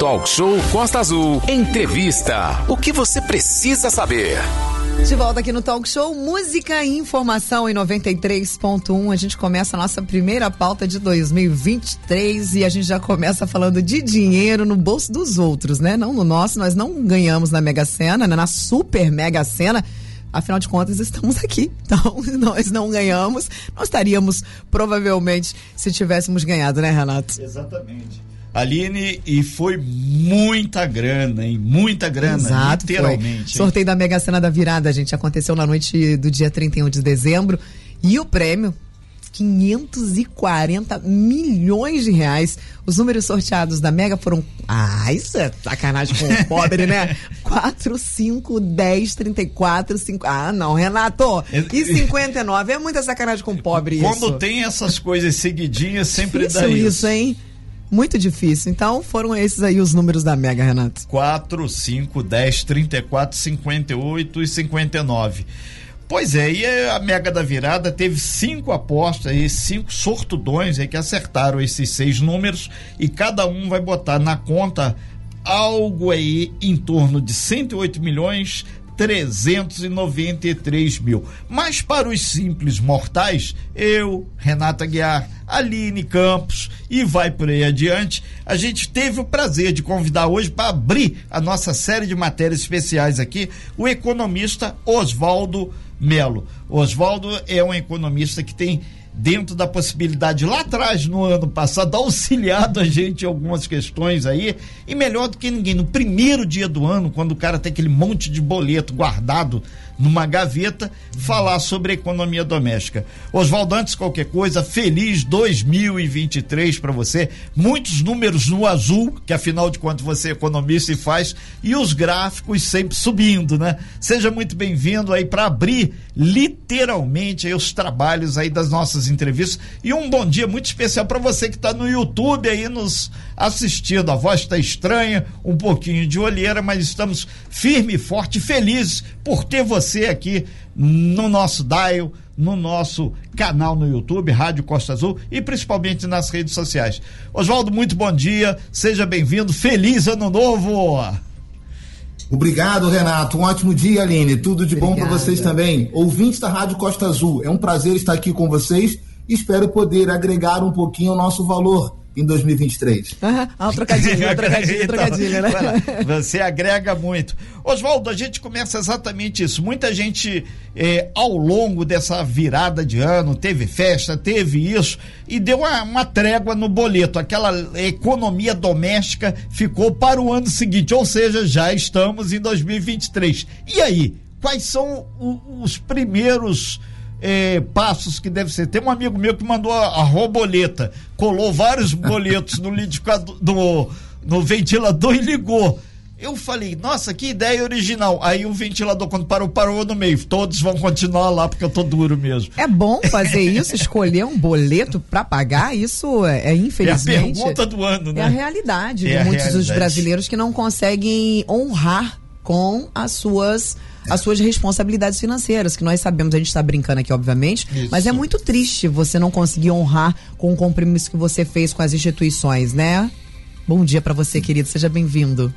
Talk Show Costa Azul. Entrevista. O que você precisa saber? De volta aqui no Talk Show, música e informação em 93.1. A gente começa a nossa primeira pauta de 2023 e a gente já começa falando de dinheiro no bolso dos outros, né? Não no nosso, nós não ganhamos na Mega Sena, né? na Super Mega Sena. Afinal de contas, estamos aqui. Então, nós não ganhamos. Nós estaríamos, provavelmente, se tivéssemos ganhado, né, Renato? Exatamente. Aline, e foi muita grana, hein? Muita grana, Exato, literalmente. Sorteio da Mega Sena da Virada, gente, aconteceu na noite do dia 31 de dezembro. E o prêmio 540 milhões de reais. Os números sorteados da Mega foram. Ah, isso é sacanagem com o pobre, né? 4, 5, 10, 34, 5. Ah, não, Renato! E 59? É muita sacanagem com o pobre Quando isso. Quando tem essas coisas seguidinhas, sempre Difícil dá isso. isso, hein? Muito difícil. Então foram esses aí os números da Mega, Renato. 4, 5, 10, 34, 58 e 59. Pois é, e a Mega da Virada teve cinco apostas aí, cinco sortudões aí que acertaram esses seis números e cada um vai botar na conta algo aí em torno de 108 milhões 393 mil. Mas para os simples mortais, eu, Renata Guiar, Aline Campos e vai por aí adiante, a gente teve o prazer de convidar hoje para abrir a nossa série de matérias especiais aqui o economista Oswaldo Melo. Oswaldo é um economista que tem dentro da possibilidade lá atrás, no ano passado, auxiliado a gente em algumas questões aí, e melhor do que ninguém, no primeiro dia do ano, quando o cara tem aquele monte de boleto guardado numa gaveta, falar sobre economia doméstica. Oswaldo, antes qualquer coisa, feliz 2023 para você. Muitos números no azul, que afinal de contas você é economista e faz, e os gráficos sempre subindo, né? Seja muito bem-vindo aí para abrir literalmente aí os trabalhos aí das nossas entrevistas e um bom dia muito especial para você que está no YouTube aí nos assistindo. A voz está estranha, um pouquinho de olheira, mas estamos firme, forte e felizes por ter você aqui no nosso dial, no nosso canal no YouTube, Rádio Costa Azul e principalmente nas redes sociais. Oswaldo, muito bom dia, seja bem-vindo, feliz ano novo! Obrigado, Renato. Um ótimo dia, Aline. Tudo de Obrigada. bom para vocês também. Ouvintes da Rádio Costa Azul, é um prazer estar aqui com vocês e espero poder agregar um pouquinho o nosso valor em 2023. Ah, um trocadilho, um trocadilho, um trocadilho, né? Você agrega muito. Oswaldo, a gente começa exatamente isso. Muita gente, eh, ao longo dessa virada de ano, teve festa, teve isso, e deu uma, uma, trégua no boleto. Aquela economia doméstica ficou para o ano seguinte, ou seja, já estamos em 2023. E aí, quais são os primeiros eh, passos que deve ser. Tem um amigo meu que mandou a, a roboleta, colou vários boletos no no, no ventilador e ligou. Eu falei, nossa, que ideia original. Aí o ventilador, quando parou, parou no meio. Todos vão continuar lá porque eu tô duro mesmo. É bom fazer isso, escolher um boleto para pagar. Isso é, é, infelizmente. É a pergunta do ano, né? É a realidade é de a muitos realidade. dos brasileiros que não conseguem honrar com as suas as suas responsabilidades financeiras, que nós sabemos, a gente está brincando aqui, obviamente, Isso. mas é muito triste você não conseguir honrar com o compromisso que você fez com as instituições, né? Bom dia para você, querido, seja bem-vindo.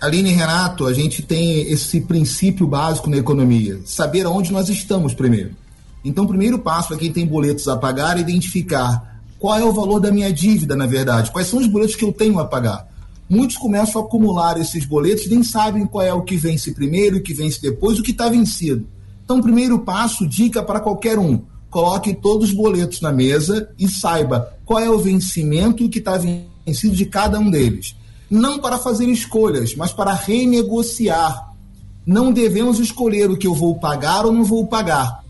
Aline e Renato, a gente tem esse princípio básico na economia, saber aonde nós estamos primeiro. Então, o primeiro passo para quem tem boletos a pagar é identificar qual é o valor da minha dívida, na verdade, quais são os boletos que eu tenho a pagar muitos começam a acumular esses boletos, nem sabem qual é o que vence primeiro, o que vence depois, o que está vencido. Então, primeiro passo, dica para qualquer um: coloque todos os boletos na mesa e saiba qual é o vencimento que está vencido de cada um deles. Não para fazer escolhas, mas para renegociar. Não devemos escolher o que eu vou pagar ou não vou pagar.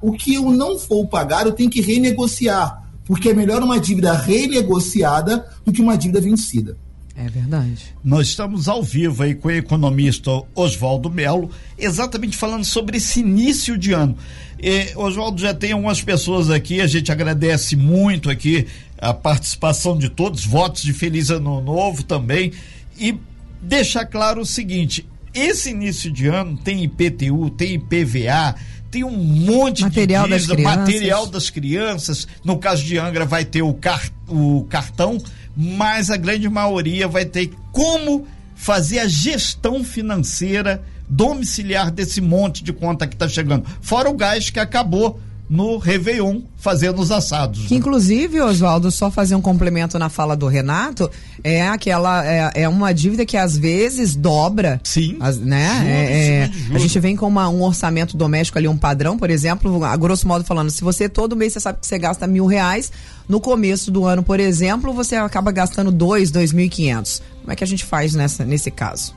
O que eu não vou pagar, eu tenho que renegociar, porque é melhor uma dívida renegociada do que uma dívida vencida. É verdade. Nós estamos ao vivo aí com o economista Oswaldo Melo, exatamente falando sobre esse início de ano. E, Oswaldo, já tem algumas pessoas aqui, a gente agradece muito aqui a participação de todos, votos de Feliz Ano Novo também. E deixar claro o seguinte: esse início de ano tem IPTU, tem IPVA, tem um monte material de das crianças. material das crianças. No caso de Angra, vai ter o, car o cartão mas a grande maioria vai ter como fazer a gestão financeira domiciliar desse monte de conta que está chegando. Fora o gás que acabou no Réveillon fazendo os assados. Que inclusive, Oswaldo, só fazer um complemento na fala do Renato, é aquela, é, é uma dívida que às vezes dobra. Sim. As, né? Juro, é, é, a gente vem com uma, um orçamento doméstico ali, um padrão, por exemplo, a grosso modo falando, se você todo mês você sabe que você gasta mil reais, no começo do ano, por exemplo, você acaba gastando dois, dois mil e quinhentos. Como é que a gente faz nessa, nesse caso?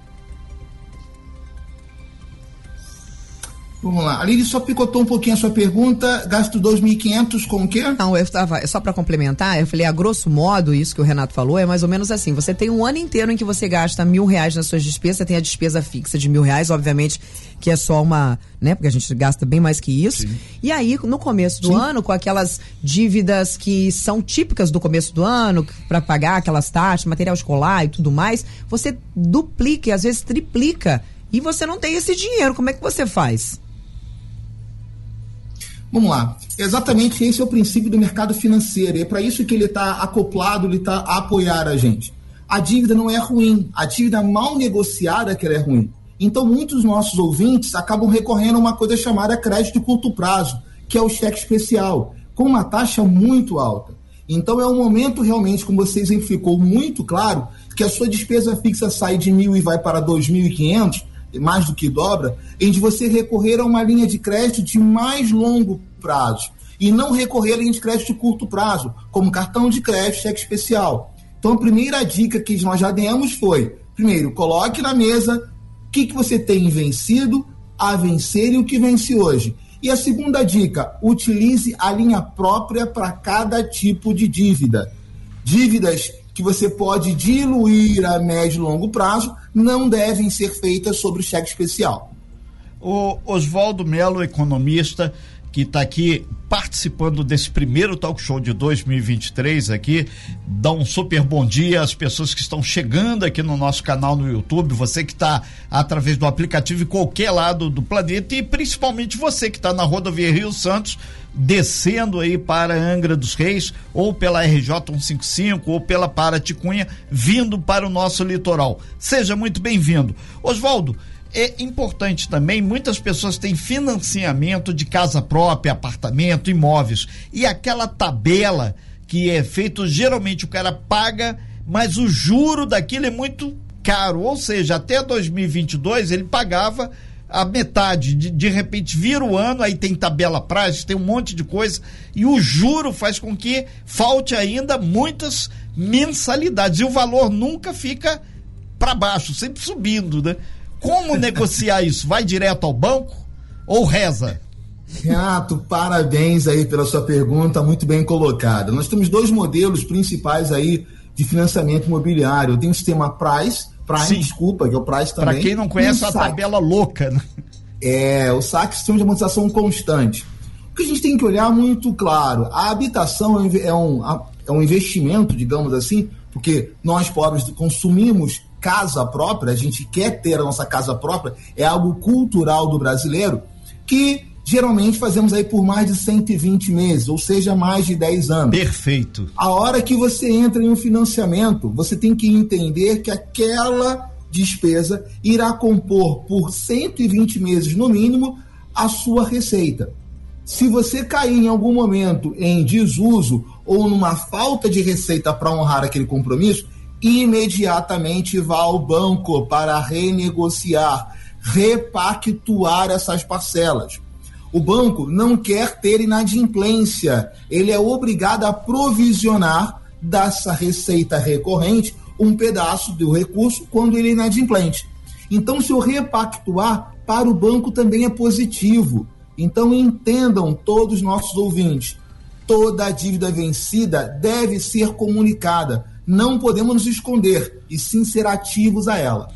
Vamos lá. Aline só picotou um pouquinho a sua pergunta. Gasto 2.500 com o quê? Não, eu estava só para complementar, eu falei a grosso modo isso que o Renato falou é mais ou menos assim. Você tem um ano inteiro em que você gasta mil reais nas suas despesas, tem a despesa fixa de mil reais, obviamente que é só uma, né? Porque a gente gasta bem mais que isso. Sim. E aí no começo do Sim. ano, com aquelas dívidas que são típicas do começo do ano para pagar aquelas taxas, material escolar e tudo mais, você duplica e às vezes triplica e você não tem esse dinheiro. Como é que você faz? Vamos lá. Exatamente esse é o princípio do mercado financeiro. É para isso que ele está acoplado, ele está a apoiar a gente. A dívida não é ruim. A dívida mal negociada que ela é ruim. Então, muitos nossos ouvintes acabam recorrendo a uma coisa chamada crédito de curto prazo, que é o cheque especial, com uma taxa muito alta. Então, é um momento realmente, como você exemplificou muito claro, que a sua despesa fixa sai de mil e vai para 2.500, mais do que dobra, em de você recorrer a uma linha de crédito de mais longo prazo e não recorrer a linha de crédito de curto prazo, como cartão de crédito, cheque especial. Então, a primeira dica que nós já demos foi: primeiro, coloque na mesa o que, que você tem vencido, a vencer e o que vence hoje. E a segunda dica, utilize a linha própria para cada tipo de dívida. Dívidas que você pode diluir a médio e longo prazo não devem ser feitas sobre cheque especial. O Oswaldo Melo, economista, que está aqui participando desse primeiro talk show de 2023 aqui, dá um super bom dia às pessoas que estão chegando aqui no nosso canal no YouTube, você que está através do aplicativo em qualquer lado do planeta e principalmente você que está na rodovia Rio Santos, descendo aí para Angra dos Reis ou pela RJ 155 ou pela Paraticunha, vindo para o nosso litoral. Seja muito bem-vindo. Oswaldo, é importante também, muitas pessoas têm financiamento de casa própria, apartamento, imóveis. E aquela tabela que é feito, geralmente o cara paga, mas o juro daquilo é muito caro. Ou seja, até 2022 ele pagava a metade. De, de repente vira o ano, aí tem tabela prazo, tem um monte de coisa. E o juro faz com que falte ainda muitas mensalidades. E o valor nunca fica para baixo, sempre subindo, né? Como negociar isso? Vai direto ao banco ou reza? Renato, parabéns aí pela sua pergunta, muito bem colocada. Nós temos dois modelos principais aí de financiamento imobiliário. Tem o sistema Price, Prime, Sim. desculpa, que é o Price também. Para quem não conhece o a saque. tabela louca, né? É, o saque sistema de amortização constante. O que a gente tem que olhar muito claro, a habitação é um é um, é um investimento, digamos assim, porque nós pobres consumimos casa própria, a gente quer ter a nossa casa própria, é algo cultural do brasileiro, que geralmente fazemos aí por mais de 120 meses, ou seja, mais de 10 anos. Perfeito. A hora que você entra em um financiamento, você tem que entender que aquela despesa irá compor por 120 meses no mínimo a sua receita. Se você cair em algum momento em desuso ou numa falta de receita para honrar aquele compromisso, imediatamente vá ao banco para renegociar, repactuar essas parcelas. O banco não quer ter inadimplência, ele é obrigado a provisionar dessa receita recorrente um pedaço do recurso quando ele é inadimplente. Então, se eu repactuar, para o banco também é positivo. Então, entendam todos os nossos ouvintes: toda a dívida vencida deve ser comunicada. Não podemos nos esconder e sim ser ativos a ela.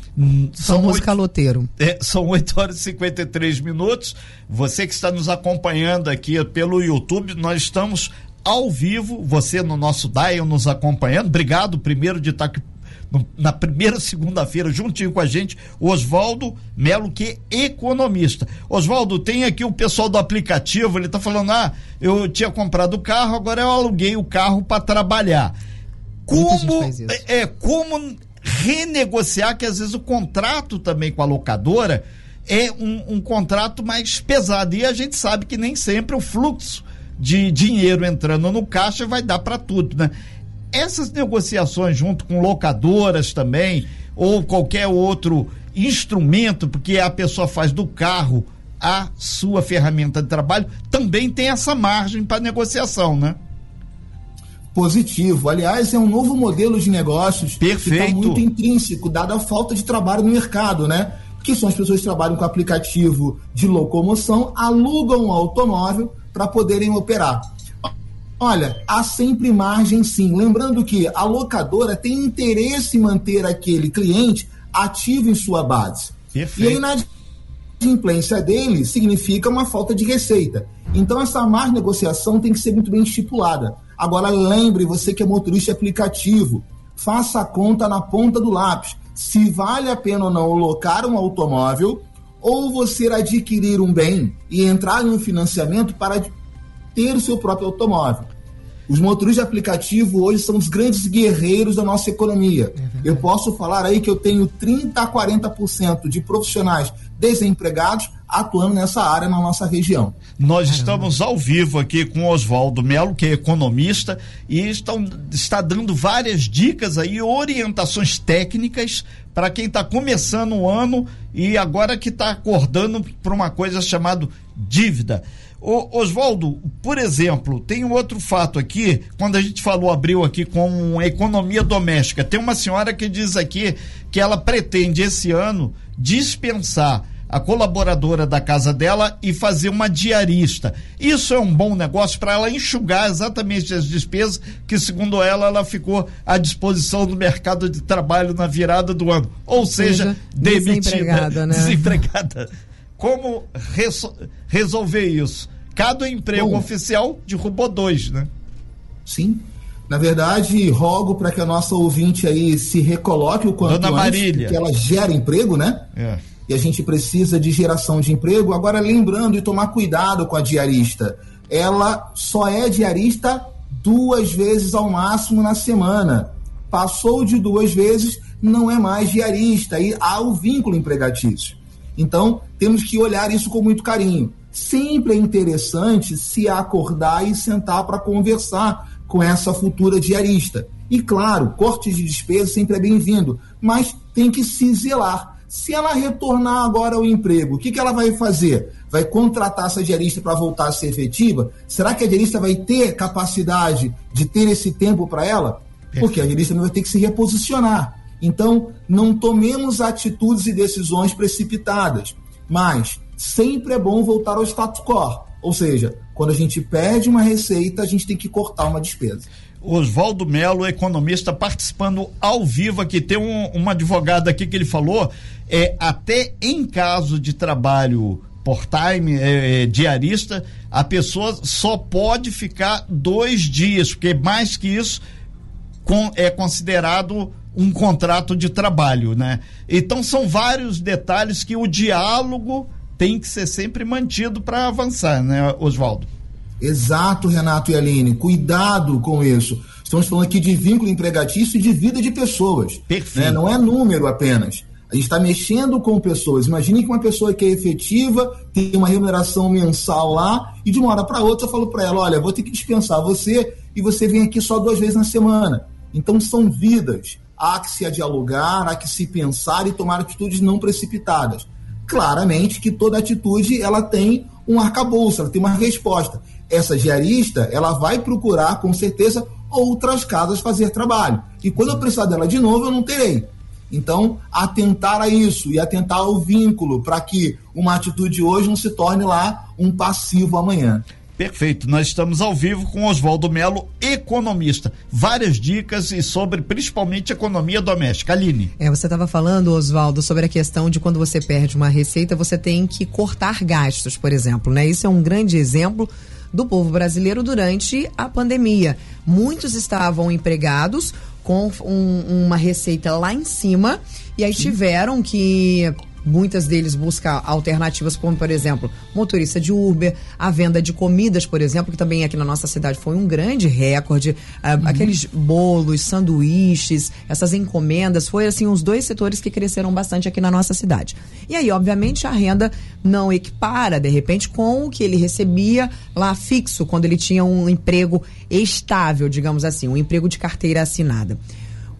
Somos oito- caloteiro. É, são 8 horas e 53 minutos. Você que está nos acompanhando aqui pelo YouTube, nós estamos ao vivo. Você no nosso Dial nos acompanhando. Obrigado, primeiro, de estar aqui na primeira segunda-feira, juntinho com a gente, Oswaldo Melo, que é economista. Oswaldo, tem aqui o pessoal do aplicativo, ele está falando: ah, eu tinha comprado o carro, agora eu aluguei o carro para trabalhar. Como é, é como renegociar que às vezes o contrato também com a locadora é um, um, contrato mais pesado e a gente sabe que nem sempre o fluxo de dinheiro entrando no caixa vai dar para tudo, né? Essas negociações junto com locadoras também ou qualquer outro instrumento, porque a pessoa faz do carro a sua ferramenta de trabalho, também tem essa margem para negociação, né? Positivo. Aliás, é um novo modelo de negócios Perfeito. que está muito intrínseco, dada a falta de trabalho no mercado, né? Que são as pessoas que trabalham com aplicativo de locomoção, alugam um automóvel para poderem operar. Olha, há sempre margem sim. Lembrando que a locadora tem interesse em manter aquele cliente ativo em sua base. Perfeito. E a inadimplência dele significa uma falta de receita. Então, essa má negociação tem que ser muito bem estipulada. Agora lembre, você que é motorista aplicativo, faça a conta na ponta do lápis. Se vale a pena ou não locar um automóvel ou você adquirir um bem e entrar em um financiamento para ter o seu próprio automóvel. Os motoristas de aplicativo hoje são os grandes guerreiros da nossa economia. É eu posso falar aí que eu tenho 30 a 40% de profissionais desempregados atuando nessa área na nossa região. Nós estamos ao vivo aqui com Oswaldo Melo, que é economista, e estão, está dando várias dicas aí, orientações técnicas para quem está começando o ano e agora que está acordando para uma coisa chamada dívida. Oswaldo, por exemplo, tem um outro fato aqui, quando a gente falou, abriu aqui com economia doméstica, tem uma senhora que diz aqui que ela pretende esse ano dispensar a colaboradora da casa dela e fazer uma diarista. Isso é um bom negócio para ela enxugar exatamente as despesas que, segundo ela, ela ficou à disposição do mercado de trabalho na virada do ano. Ou, seja, seja demitida. Desempregada, né? Desempregada. Como resol resolver isso? Cada emprego bom, oficial derrubou dois, né? Sim. Na verdade, rogo para que a nossa ouvinte aí se recoloque o quanto Dona antes, Marília. que ela gera emprego, né? É e a gente precisa de geração de emprego. Agora, lembrando e tomar cuidado com a diarista. Ela só é diarista duas vezes ao máximo na semana. Passou de duas vezes, não é mais diarista. E há o vínculo empregatício. Então, temos que olhar isso com muito carinho. Sempre é interessante se acordar e sentar para conversar com essa futura diarista. E claro, corte de despesa sempre é bem-vindo, mas tem que se zelar se ela retornar agora ao emprego, o que, que ela vai fazer? Vai contratar essa diarista para voltar a ser efetiva? Será que a diarista vai ter capacidade de ter esse tempo para ela? Porque a diarista vai ter que se reposicionar. Então, não tomemos atitudes e decisões precipitadas, mas sempre é bom voltar ao status quo. Ou seja, quando a gente perde uma receita, a gente tem que cortar uma despesa. Oswaldo Melo, economista, participando ao vivo aqui. Tem um, uma advogada aqui que ele falou, é até em caso de trabalho part-time, é, é, diarista, a pessoa só pode ficar dois dias, porque mais que isso com, é considerado um contrato de trabalho, né? Então são vários detalhes que o diálogo tem que ser sempre mantido para avançar, né, Oswaldo? Exato, Renato e Aline. Cuidado com isso. Estamos falando aqui de vínculo empregatício e de vida de pessoas. Perfeito. Né? Não é número apenas. A gente está mexendo com pessoas. Imagine que uma pessoa que é efetiva tem uma remuneração mensal lá e de uma hora para outra eu falo para ela: olha, vou ter que dispensar você e você vem aqui só duas vezes na semana. Então são vidas. Há que se dialogar, há que se pensar e tomar atitudes não precipitadas. Claramente que toda atitude ela tem um arcabouço, ela tem uma resposta essa diarista, ela vai procurar com certeza outras casas fazer trabalho. E quando eu precisar dela de novo, eu não terei. Então, atentar a isso e atentar ao vínculo para que uma atitude hoje não se torne lá um passivo amanhã. Perfeito. Nós estamos ao vivo com Oswaldo Melo, economista. Várias dicas e sobre principalmente economia doméstica. Aline. É, você estava falando, Oswaldo, sobre a questão de quando você perde uma receita, você tem que cortar gastos, por exemplo, né? Isso é um grande exemplo do povo brasileiro durante a pandemia. Muitos estavam empregados com um, uma receita lá em cima e aí tiveram que muitas deles buscam alternativas, como, por exemplo, motorista de Uber, a venda de comidas, por exemplo, que também aqui na nossa cidade foi um grande recorde. Uh, aqueles bolos, sanduíches, essas encomendas, foi assim, os dois setores que cresceram bastante aqui na nossa cidade. E aí, obviamente, a renda não equipara, de repente, com o que ele recebia lá fixo, quando ele tinha um emprego estável, digamos assim, um emprego de carteira assinada.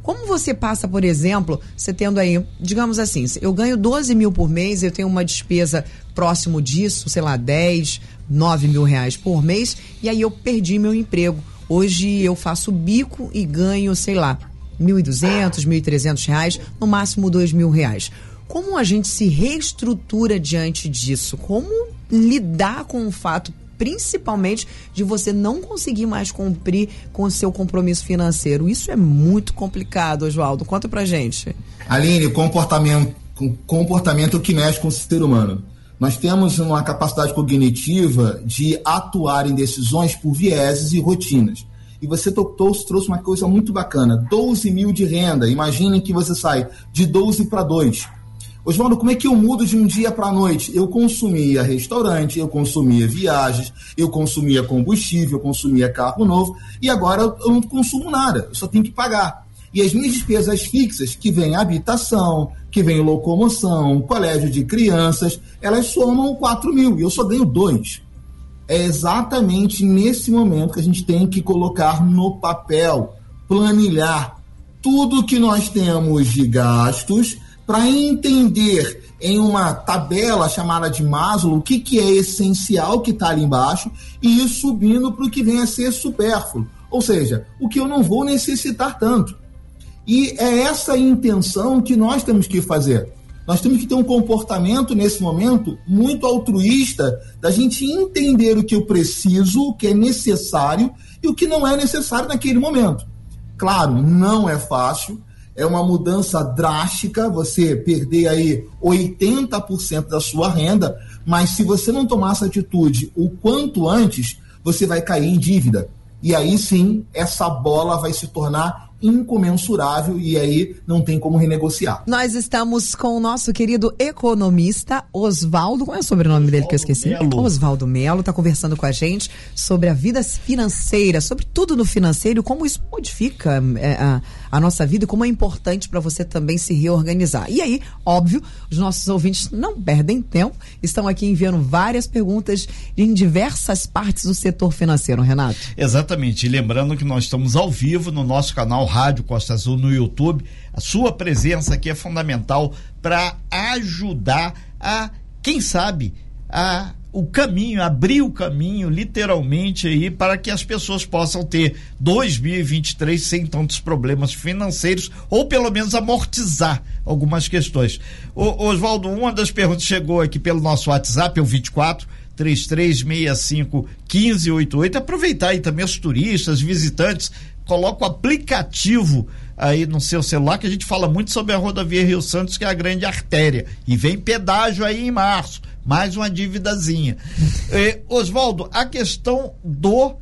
Como você passa, por exemplo, você tendo aí, digamos assim, eu ganho 12 mil por mês, eu tenho uma despesa próximo disso, sei lá, 10, 9 mil reais por mês, e aí eu perdi meu emprego. Hoje eu faço bico e ganho, sei lá, 1.200, 1.300 reais, no máximo 2 mil reais. Como a gente se reestrutura diante disso? Como lidar com o fato principalmente de você não conseguir mais cumprir com o seu compromisso financeiro. Isso é muito complicado, Oswaldo. Conta pra gente. Aline, comportamento, comportamento que mexe com o ser humano. Nós temos uma capacidade cognitiva de atuar em decisões por vieses e rotinas. E você trouxe uma coisa muito bacana: 12 mil de renda. Imaginem que você sai de 12 para 2 Oswaldo, como é que eu mudo de um dia para a noite? Eu consumia restaurante, eu consumia viagens, eu consumia combustível, eu consumia carro novo e agora eu não consumo nada, eu só tenho que pagar. E as minhas despesas fixas, que vem habitação, que vem locomoção, colégio de crianças, elas somam 4 mil e eu só ganho 2. É exatamente nesse momento que a gente tem que colocar no papel, planilhar tudo que nós temos de gastos para entender em uma tabela chamada de Maslow o que, que é essencial que está ali embaixo e ir subindo para o que vem a ser supérfluo. Ou seja, o que eu não vou necessitar tanto. E é essa intenção que nós temos que fazer. Nós temos que ter um comportamento nesse momento muito altruísta da gente entender o que eu preciso, o que é necessário e o que não é necessário naquele momento. Claro, não é fácil é uma mudança drástica, você perder aí 80% da sua renda, mas se você não tomar essa atitude o quanto antes, você vai cair em dívida. E aí sim, essa bola vai se tornar incomensurável e aí não tem como renegociar. Nós estamos com o nosso querido economista Oswaldo, qual é o sobrenome dele que eu esqueci? Oswaldo Melo está conversando com a gente sobre a vida financeira, sobre tudo no financeiro, como isso modifica é, a, a nossa vida e como é importante para você também se reorganizar. E aí, óbvio, os nossos ouvintes não perdem tempo, estão aqui enviando várias perguntas em diversas partes do setor financeiro, Renato. Exatamente, e lembrando que nós estamos ao vivo no nosso canal Rádio Costa Azul no YouTube. A sua presença aqui é fundamental para ajudar a, quem sabe, a o caminho, abrir o caminho, literalmente, aí, para que as pessoas possam ter 2023 sem tantos problemas financeiros, ou pelo menos amortizar algumas questões. Oswaldo, uma das perguntas chegou aqui pelo nosso WhatsApp, é o 24 3365 1588. Aproveitar aí também os turistas, visitantes, coloca o aplicativo aí no seu celular, que a gente fala muito sobre a rodovia Rio Santos, que é a grande artéria. E vem pedágio aí em março, mais uma dívidazinha. eh, Oswaldo, a questão do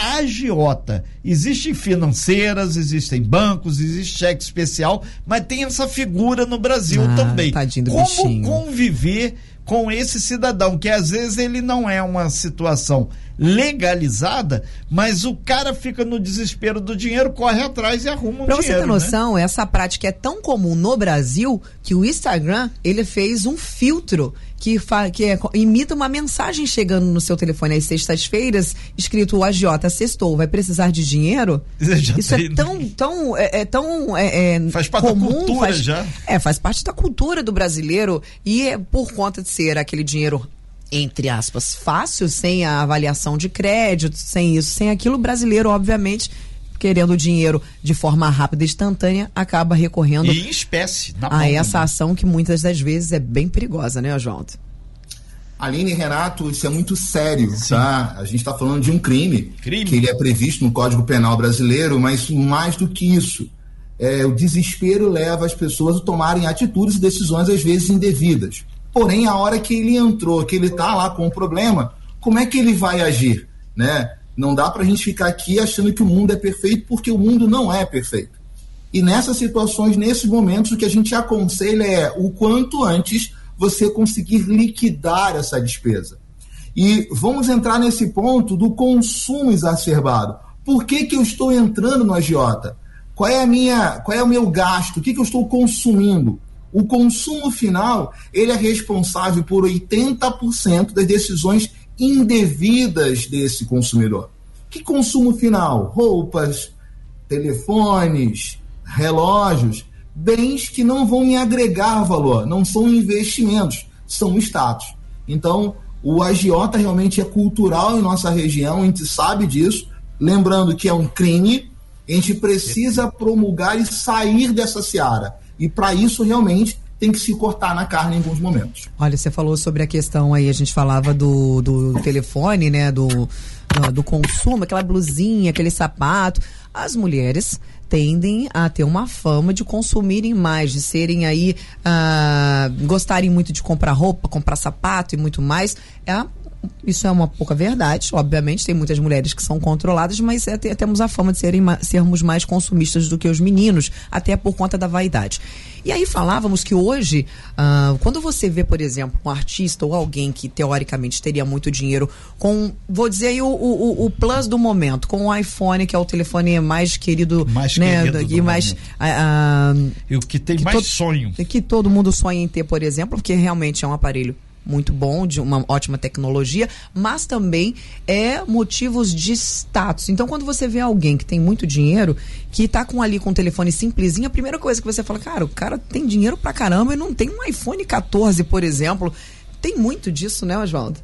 agiota. Existem financeiras, existem bancos, existe cheque especial, mas tem essa figura no Brasil ah, também. Como bichinho. conviver com esse cidadão, que às vezes ele não é uma situação legalizada, mas o cara fica no desespero do dinheiro, corre atrás e arruma um pra dinheiro. Pra você ter né? noção, né? essa prática é tão comum no Brasil que o Instagram ele fez um filtro que, que é, imita uma mensagem chegando no seu telefone às sextas-feiras, escrito o agiota sextou, vai precisar de dinheiro? Isso é tão, tão, é, é tão é, é, faz parte comum, da cultura faz, já. É, faz parte da cultura do brasileiro e é por conta de ser aquele dinheiro entre aspas, fácil, sem a avaliação de crédito, sem isso, sem aquilo, o brasileiro, obviamente, querendo dinheiro de forma rápida e instantânea, acaba recorrendo e em espécie, na a essa ação que muitas das vezes é bem perigosa, né, Oswaldo? Aline e Renato, isso é muito sério, Sim. tá? A gente está falando de um crime, crime, que ele é previsto no Código Penal brasileiro, mas mais do que isso, é, o desespero leva as pessoas a tomarem atitudes e decisões às vezes indevidas. Porém, a hora que ele entrou, que ele está lá com o problema, como é que ele vai agir? Né? Não dá para a gente ficar aqui achando que o mundo é perfeito, porque o mundo não é perfeito. E nessas situações, nesses momentos, o que a gente aconselha é o quanto antes você conseguir liquidar essa despesa. E vamos entrar nesse ponto do consumo exacerbado. Por que, que eu estou entrando no agiota? Qual é a minha, qual é o meu gasto? O que, que eu estou consumindo? O consumo final, ele é responsável por 80% das decisões indevidas desse consumidor. Que consumo final? Roupas, telefones, relógios, bens que não vão me agregar valor, não são investimentos, são status. Então, o agiota realmente é cultural em nossa região, a gente sabe disso. Lembrando que é um crime, a gente precisa promulgar e sair dessa seara. E para isso, realmente, tem que se cortar na carne em alguns momentos. Olha, você falou sobre a questão aí, a gente falava do, do telefone, né? Do, do, do consumo, aquela blusinha, aquele sapato. As mulheres tendem a ter uma fama de consumirem mais, de serem aí, uh, gostarem muito de comprar roupa, comprar sapato e muito mais. É isso é uma pouca verdade, obviamente, tem muitas mulheres que são controladas, mas é, temos a fama de serem, sermos mais consumistas do que os meninos, até por conta da vaidade. E aí falávamos que hoje, uh, quando você vê, por exemplo, um artista ou alguém que teoricamente teria muito dinheiro com, vou dizer aí, o, o, o plus do momento, com o iPhone, que é o telefone mais querido, mais né, querido e mais. Uh, e o que tem que mais sonho. Que todo mundo sonha em ter, por exemplo, porque realmente é um aparelho muito bom, de uma ótima tecnologia, mas também é motivos de status. Então, quando você vê alguém que tem muito dinheiro, que tá com ali com um telefone simplesinho, a primeira coisa que você fala, cara, o cara tem dinheiro pra caramba e não tem um iPhone 14, por exemplo. Tem muito disso, né, Oswaldo?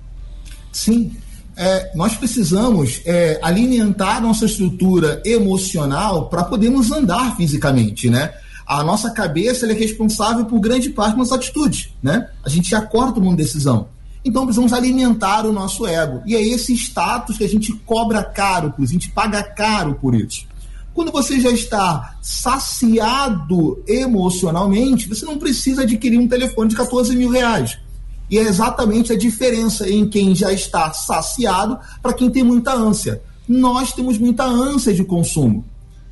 Sim. É, nós precisamos é, alimentar nossa estrutura emocional para podermos andar fisicamente, né? A nossa cabeça é responsável por grande parte das atitudes, né? A gente acorda tomando decisão. Então precisamos alimentar o nosso ego. E é esse status que a gente cobra caro por isso, a gente paga caro por isso. Quando você já está saciado emocionalmente, você não precisa adquirir um telefone de 14 mil reais. E é exatamente a diferença em quem já está saciado para quem tem muita ânsia. Nós temos muita ânsia de consumo.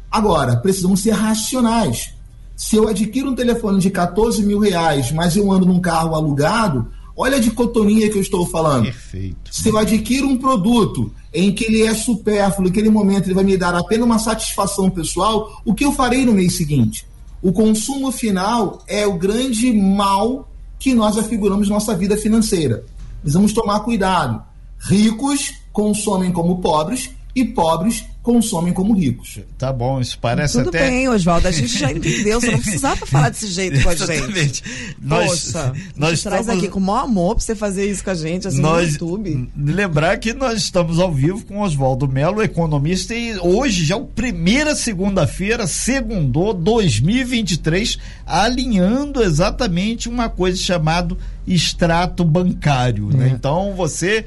Agora, precisamos ser racionais. Se eu adquiro um telefone de 14 mil reais, mas eu ando num carro alugado, olha a dicotomia que eu estou falando. Perfeito. Se eu adquiro um produto em que ele é supérfluo, naquele momento ele vai me dar apenas uma satisfação pessoal, o que eu farei no mês seguinte? O consumo final é o grande mal que nós afiguramos na nossa vida financeira. Precisamos tomar cuidado. Ricos consomem como pobres e pobres consomem como ricos. Tá bom, isso parece Tudo até... Tudo bem, Oswaldo, a gente já entendeu, você não precisava falar desse jeito com a gente. Exatamente. Nós, Poxa, nós estamos... traz aqui com o maior amor pra você fazer isso com a gente, assim, nós... no YouTube. Lembrar que nós estamos ao vivo com Oswaldo Melo, economista, e hoje, já é o primeira segunda-feira, segundou 2023, alinhando exatamente uma coisa chamada extrato bancário, né? é. né? Então, você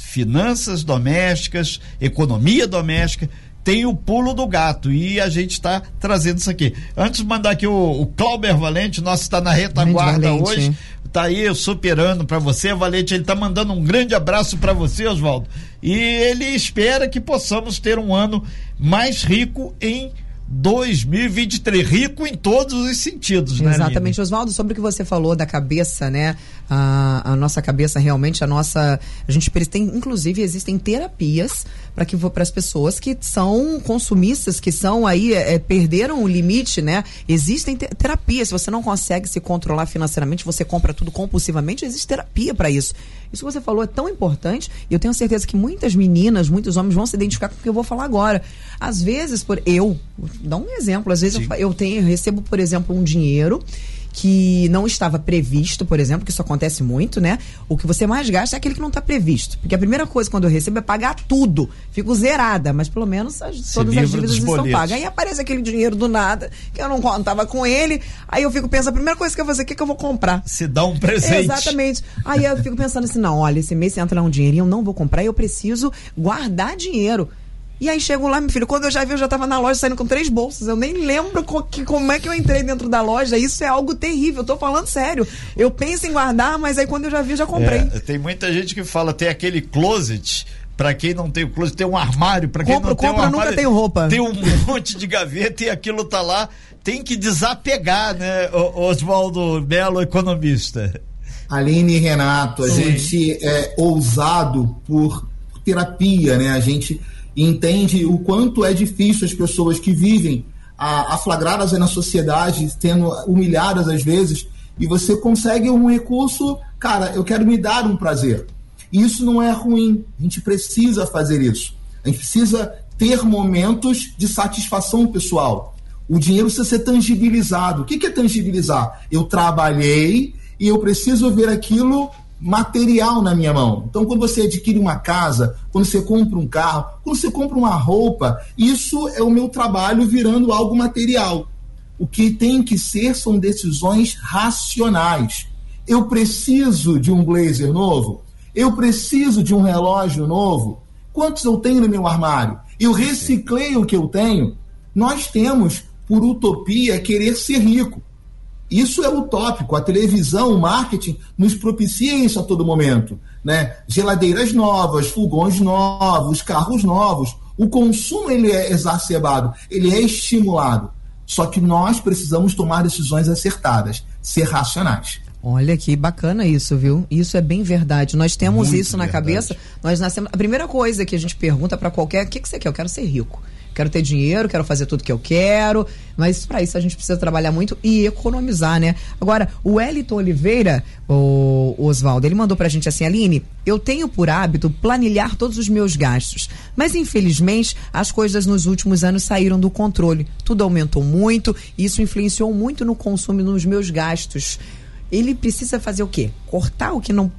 finanças domésticas, economia doméstica, tem o pulo do gato e a gente está trazendo isso aqui. Antes de mandar aqui o, o Clauber Valente, nosso está na retaguarda hoje, tá aí superando para você, Valente, ele tá mandando um grande abraço para você, Oswaldo. E ele espera que possamos ter um ano mais rico em 2023, rico em todos os sentidos, né? Exatamente, Oswaldo, sobre o que você falou da cabeça, né? A, a nossa cabeça realmente, a nossa. A gente tem, inclusive, existem terapias para que para as pessoas que são consumistas, que são aí, é, perderam o limite, né? Existem te terapias. Se você não consegue se controlar financeiramente, você compra tudo compulsivamente, existe terapia para isso. Isso que você falou é tão importante e eu tenho certeza que muitas meninas, muitos homens vão se identificar com o que eu vou falar agora. Às vezes, por eu, dá um exemplo, às vezes eu, eu, tenho, eu recebo, por exemplo, um dinheiro que não estava previsto, por exemplo, que isso acontece muito, né? O que você mais gasta é aquele que não está previsto. Porque a primeira coisa quando eu recebo é pagar tudo. Fico zerada, mas pelo menos as, todas as dívidas estão pagas. Aí aparece aquele dinheiro do nada, que eu não contava com ele. Aí eu fico pensando, a primeira coisa que eu vou fazer, o que, que eu vou comprar? Se dá um presente. Exatamente. Aí eu fico pensando assim, não, olha, esse mês entra um dinheirinho, eu não vou comprar, eu preciso guardar dinheiro. E aí chego lá, meu filho, quando eu já vi, eu já tava na loja saindo com três bolsas. Eu nem lembro co que, como é que eu entrei dentro da loja. Isso é algo terrível, eu tô falando sério. Eu penso em guardar, mas aí quando eu já vi, eu já comprei. É, tem muita gente que fala, tem aquele closet para quem não tem o closet, tem um armário, para quem compro, não tem compro, um armário, nunca tenho roupa. Tem um monte de gaveta e aquilo tá lá, tem que desapegar, né, Oswaldo Belo, economista. Aline e Renato, a Sim. gente é ousado por terapia, né? A gente entende o quanto é difícil as pessoas que vivem aflagradas na sociedade, sendo humilhadas às vezes, e você consegue um recurso, cara, eu quero me dar um prazer. E isso não é ruim, a gente precisa fazer isso. A gente precisa ter momentos de satisfação pessoal. O dinheiro precisa ser tangibilizado. O que é tangibilizar? Eu trabalhei e eu preciso ver aquilo material na minha mão. Então, quando você adquire uma casa, quando você compra um carro, quando você compra uma roupa, isso é o meu trabalho virando algo material. O que tem que ser são decisões racionais. Eu preciso de um blazer novo? Eu preciso de um relógio novo? Quantos eu tenho no meu armário? Eu reciclei o que eu tenho? Nós temos, por utopia, querer ser rico. Isso é utópico. A televisão, o marketing nos propicia isso a todo momento. Né? Geladeiras novas, fogões novos, carros novos. O consumo ele é exacerbado, ele é estimulado. Só que nós precisamos tomar decisões acertadas, ser racionais. Olha que bacana isso, viu? Isso é bem verdade. Nós temos Muito isso na verdade. cabeça. Nós nascemos. A primeira coisa que a gente pergunta para qualquer, o que, que você quer? Eu quero ser rico quero ter dinheiro, quero fazer tudo que eu quero, mas para isso a gente precisa trabalhar muito e economizar, né? Agora, o Wellington Oliveira, o Oswaldo, ele mandou pra gente assim, Aline, eu tenho por hábito planilhar todos os meus gastos, mas infelizmente as coisas nos últimos anos saíram do controle. Tudo aumentou muito e isso influenciou muito no consumo e nos meus gastos. Ele precisa fazer o quê? Cortar o que não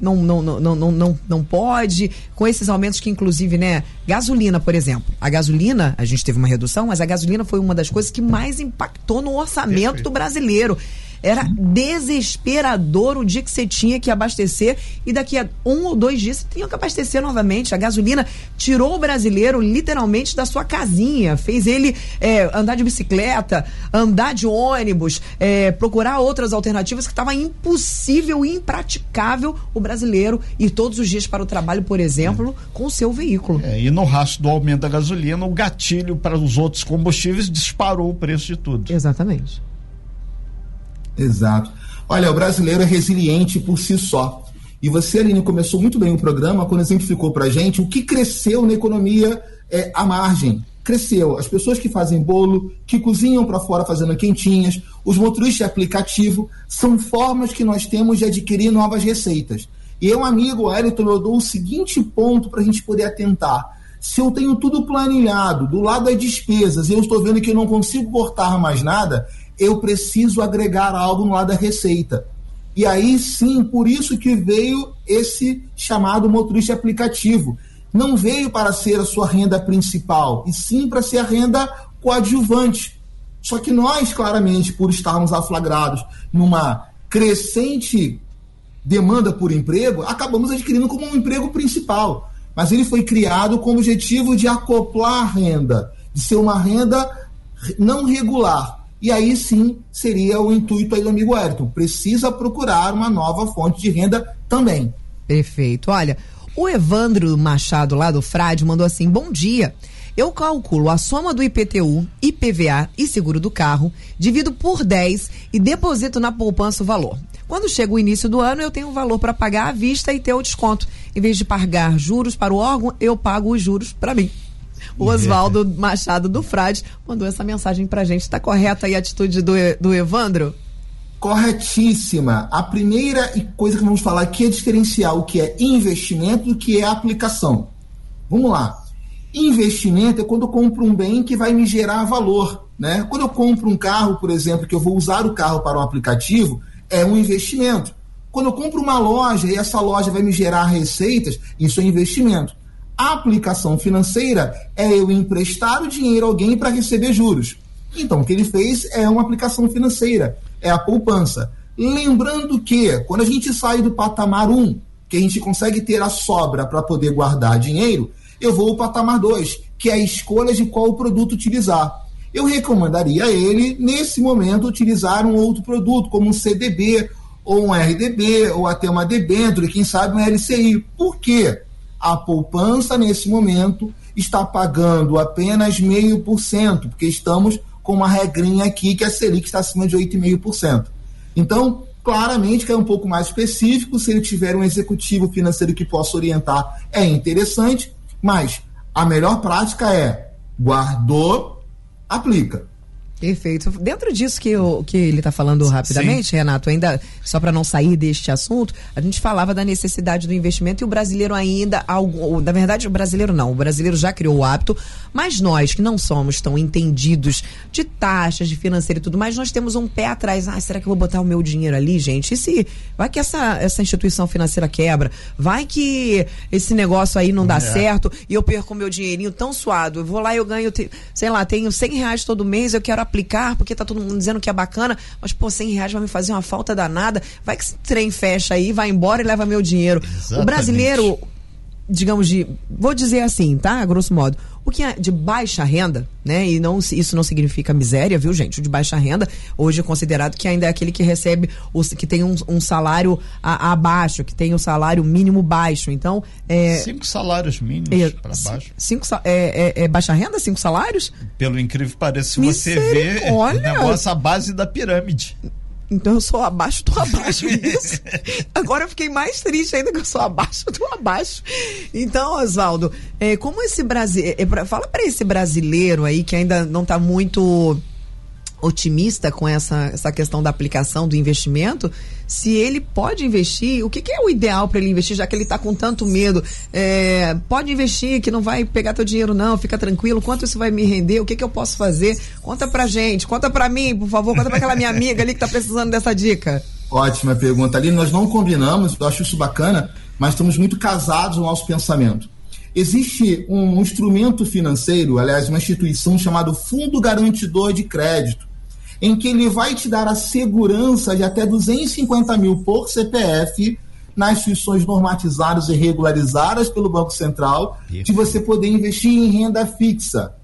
não, não, não, não, não, não pode, com esses aumentos que, inclusive, né? Gasolina, por exemplo. A gasolina, a gente teve uma redução, mas a gasolina foi uma das coisas que mais impactou no orçamento Perfeito. brasileiro. Era desesperador o dia que você tinha que abastecer e daqui a um ou dois dias você tinha que abastecer novamente. A gasolina tirou o brasileiro literalmente da sua casinha, fez ele é, andar de bicicleta, andar de ônibus, é, procurar outras alternativas que estava impossível e impraticável o brasileiro ir todos os dias para o trabalho, por exemplo, é. com o seu veículo. É, e no rastro do aumento da gasolina, o gatilho para os outros combustíveis disparou o preço de tudo. Exatamente. Exato. Olha, o brasileiro é resiliente por si só. E você, Aline, começou muito bem o programa quando exemplificou para gente o que cresceu na economia é, à margem. Cresceu. As pessoas que fazem bolo, que cozinham para fora fazendo quentinhas, os motoristas de aplicativo, são formas que nós temos de adquirir novas receitas. E eu, amigo Wellington, eu dou o seguinte ponto para a gente poder atentar. Se eu tenho tudo planilhado, do lado das despesas, e eu estou vendo que eu não consigo cortar mais nada, eu preciso agregar algo no lado da receita. E aí sim, por isso que veio esse chamado motorista aplicativo. Não veio para ser a sua renda principal, e sim para ser a renda coadjuvante. Só que nós, claramente, por estarmos aflagrados numa crescente demanda por emprego, acabamos adquirindo como um emprego principal. Mas ele foi criado com o objetivo de acoplar a renda, de ser uma renda não regular, e aí sim seria o intuito aí do amigo Ayrton. Precisa procurar uma nova fonte de renda também. Perfeito. Olha, o Evandro Machado lá do Frade mandou assim: bom dia. Eu calculo a soma do IPTU, IPVA e seguro do carro, divido por 10 e deposito na poupança o valor. Quando chega o início do ano, eu tenho o valor para pagar à vista e ter o desconto. Em vez de pagar juros para o órgão, eu pago os juros para mim. O Oswaldo Machado do Frade mandou essa mensagem pra gente. Está correta aí a atitude do, do Evandro? Corretíssima. A primeira coisa que vamos falar aqui é diferenciar o que é investimento do que é aplicação. Vamos lá. Investimento é quando eu compro um bem que vai me gerar valor. Né? Quando eu compro um carro, por exemplo, que eu vou usar o carro para um aplicativo, é um investimento. Quando eu compro uma loja e essa loja vai me gerar receitas, isso é investimento. A aplicação financeira é eu emprestar o dinheiro a alguém para receber juros. Então, o que ele fez é uma aplicação financeira, é a poupança. Lembrando que, quando a gente sai do patamar 1, que a gente consegue ter a sobra para poder guardar dinheiro, eu vou ao patamar 2, que é a escolha de qual produto utilizar. Eu recomendaria a ele, nesse momento, utilizar um outro produto, como um CDB, ou um RDB, ou até uma debênture, quem sabe um LCI. Por quê? A poupança, nesse momento, está pagando apenas meio por cento, porque estamos com uma regrinha aqui que a Selic está acima de 8,5%. Então, Claramente que é um pouco mais específico, se ele tiver um executivo financeiro que possa orientar, é interessante, mas a melhor prática é guardou, aplica. Perfeito. Dentro disso que, eu, que ele está falando rapidamente, Sim. Renato, ainda só para não sair deste assunto, a gente falava da necessidade do investimento e o brasileiro ainda, algo, na verdade, o brasileiro não, o brasileiro já criou o hábito, mas nós que não somos tão entendidos de taxas, de financeiro e tudo mais, nós temos um pé atrás. Ah, será que eu vou botar o meu dinheiro ali, gente? E se vai que essa, essa instituição financeira quebra? Vai que esse negócio aí não dá é. certo e eu perco o meu dinheirinho tão suado? Eu vou lá e eu ganho, sei lá, tenho 100 reais todo mês, eu quero aplicar, porque tá todo mundo dizendo que é bacana, mas, pô, 100 reais vai me fazer uma falta danada. Vai que esse trem fecha aí, vai embora e leva meu dinheiro. Exatamente. O brasileiro, digamos de, vou dizer assim, tá? Grosso modo, o que é de baixa renda, né? E não, isso não significa miséria, viu, gente? O de baixa renda hoje é considerado que ainda é aquele que recebe, os, que tem um, um salário a, abaixo, que tem o um salário mínimo baixo. Então, é, cinco salários mínimos é, para baixo. Cinco, é, é, é, baixa renda, cinco salários? Pelo incrível que pareça, se você vê, o negócio a base da pirâmide. Então eu sou abaixo do abaixo disso. Agora eu fiquei mais triste ainda que eu sou abaixo do abaixo. Então, Oswaldo, é, como esse Brasil. É, é fala para esse brasileiro aí que ainda não está muito otimista com essa, essa questão da aplicação do investimento, se ele pode investir, o que, que é o ideal para ele investir, já que ele está com tanto medo? É, pode investir, que não vai pegar teu dinheiro, não, fica tranquilo, quanto isso vai me render, o que, que eu posso fazer? Conta pra gente, conta pra mim, por favor, conta pra aquela minha amiga ali que tá precisando dessa dica. Ótima pergunta ali, nós não combinamos, eu acho isso bacana, mas estamos muito casados no nosso pensamento. Existe um instrumento financeiro, aliás, uma instituição chamada Fundo Garantidor de Crédito, em que ele vai te dar a segurança de até 250 mil por CPF nas instituições normatizadas e regularizadas pelo Banco Central, de você poder investir em renda fixa.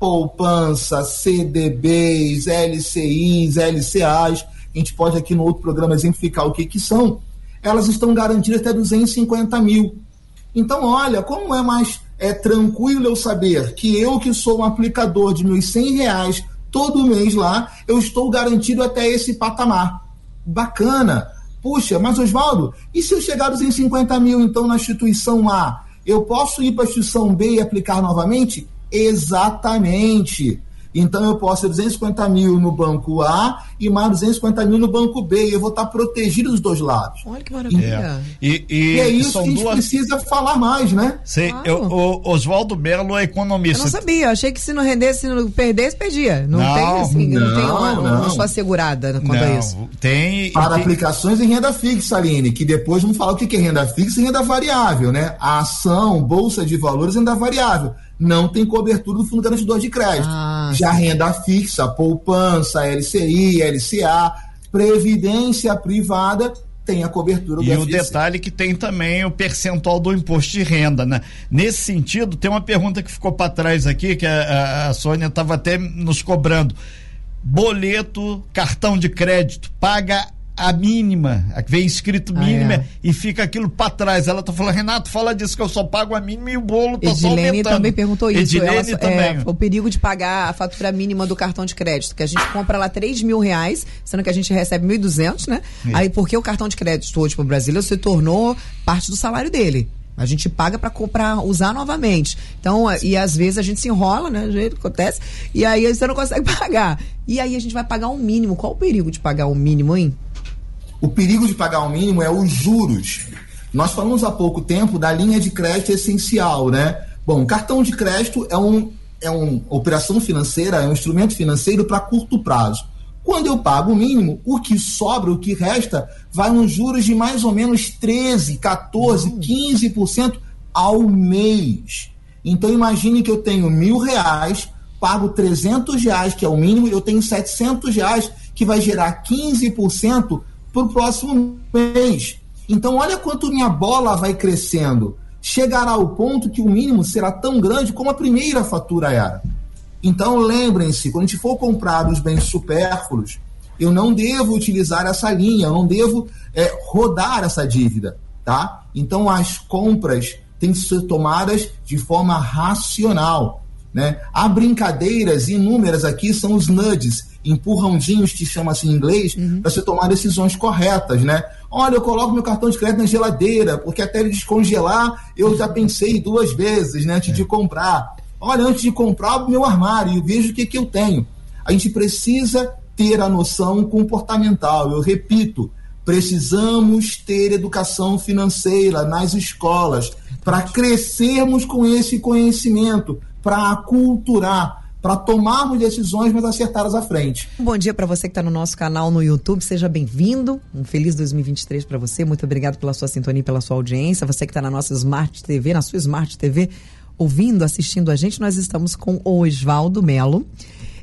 Poupança, CDBs, LCIs, LCAs, a gente pode aqui no outro programa exemplificar o que, que são, elas estão garantidas até 250 mil. Então, olha, como é mais é tranquilo eu saber que eu que sou um aplicador de meus 100 reais todo mês lá, eu estou garantido até esse patamar. Bacana. Puxa, mas Oswaldo, e se eu chegar a 250 mil então na instituição A, eu posso ir para a instituição B e aplicar novamente? Exatamente. Então eu posso ter 250 mil no banco A e mais 250 mil no banco B. E eu vou estar protegido dos dois lados. Olha que maravilha. É. E, e, e, é isso que a gente duas... precisa falar mais, né? Sim, claro. o Oswaldo Belo é economista. Eu não sabia, achei que se não rendesse, se não perdesse, perdia. Não, não tem assim, não, não tem uma, não. uma sua assegurada quanto não, a isso. Tem. Para tem... aplicações em renda fixa, Aline, que depois vamos falar o que é renda fixa e renda variável, né? A ação, bolsa de valores, renda variável não tem cobertura do Fundo Garantidor de Crédito. Ah, Já renda fixa, poupança, LCI, LCA, previdência privada tem a cobertura do E FGC. o detalhe que tem também o percentual do imposto de renda, né? Nesse sentido, tem uma pergunta que ficou para trás aqui, que a, a Sônia estava até nos cobrando. Boleto, cartão de crédito, paga a mínima, vem escrito mínima ah, é. e fica aquilo para trás. Ela tá falando, Renato, fala disso que eu só pago a mínima e o bolo tá Edilene só aumentando. também perguntou isso. Edilene Ela, também. É, o perigo de pagar a fatura mínima do cartão de crédito, que a gente compra lá 3 mil reais, sendo que a gente recebe 1.200, né? É. Aí porque o cartão de crédito hoje pro Brasil se tornou parte do salário dele. A gente paga para comprar, usar novamente. Então, Sim. e às vezes a gente se enrola, né? Do jeito que acontece. E aí você não consegue pagar. E aí a gente vai pagar um mínimo. Qual o perigo de pagar o um mínimo, hein? O perigo de pagar o mínimo é os juros. Nós falamos há pouco tempo da linha de crédito essencial, né? Bom, cartão de crédito é, um, é uma operação financeira, é um instrumento financeiro para curto prazo. Quando eu pago o mínimo, o que sobra, o que resta, vai uns juros de mais ou menos 13, 14, 15% ao mês. Então imagine que eu tenho mil reais, pago 300 reais, que é o mínimo, eu tenho 700 reais, que vai gerar 15% para o próximo mês. Então, olha quanto minha bola vai crescendo. Chegará ao ponto que o mínimo será tão grande como a primeira fatura era. Então, lembrem-se, quando a gente for comprar os bens supérfluos, eu não devo utilizar essa linha, eu não devo é, rodar essa dívida, tá? Então, as compras têm que ser tomadas de forma racional. Né? Há brincadeiras inúmeras aqui, são os nudges, empurrãozinhos que chama assim em inglês, uhum. para você tomar decisões corretas, né? Olha, eu coloco meu cartão de crédito na geladeira, porque até ele descongelar, eu já pensei duas vezes, né, antes é. de comprar. Olha, antes de comprar o meu armário, eu vejo o que, que eu tenho. A gente precisa ter a noção comportamental. Eu repito, precisamos ter educação financeira nas escolas para crescermos com esse conhecimento, para aculturar, para tomarmos decisões mais acertadas à frente. Bom dia para você que está no nosso canal no YouTube, seja bem-vindo. Um feliz 2023 para você. Muito obrigado pela sua sintonia e pela sua audiência. Você que está na nossa Smart TV, na sua Smart TV, ouvindo, assistindo a gente, nós estamos com o Osvaldo Melo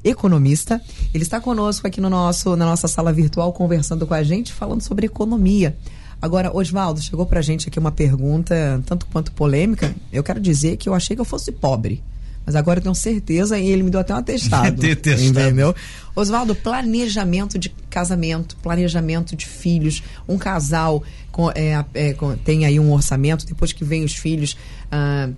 economista. Ele está conosco aqui no nosso, na nossa sala virtual, conversando com a gente, falando sobre economia. Agora, Oswaldo, chegou para a gente aqui uma pergunta tanto quanto polêmica. Eu quero dizer que eu achei que eu fosse pobre. Mas agora eu tenho certeza e ele me deu até um atestado. entendeu? Oswaldo, planejamento de casamento, planejamento de filhos. Um casal com, é, é, com, tem aí um orçamento, depois que vem os filhos. Ah,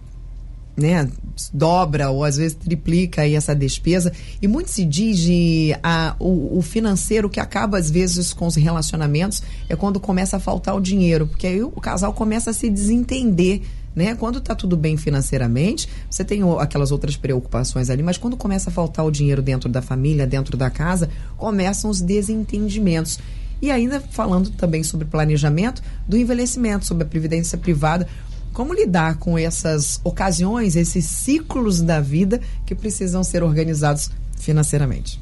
né, dobra ou às vezes triplica aí essa despesa. E muito se diz de a, o, o, financeiro que acaba às vezes com os relacionamentos é quando começa a faltar o dinheiro, porque aí o casal começa a se desentender. Né? Quando está tudo bem financeiramente, você tem aquelas outras preocupações ali, mas quando começa a faltar o dinheiro dentro da família, dentro da casa, começam os desentendimentos. E ainda falando também sobre planejamento do envelhecimento, sobre a previdência privada. Como lidar com essas ocasiões, esses ciclos da vida que precisam ser organizados financeiramente?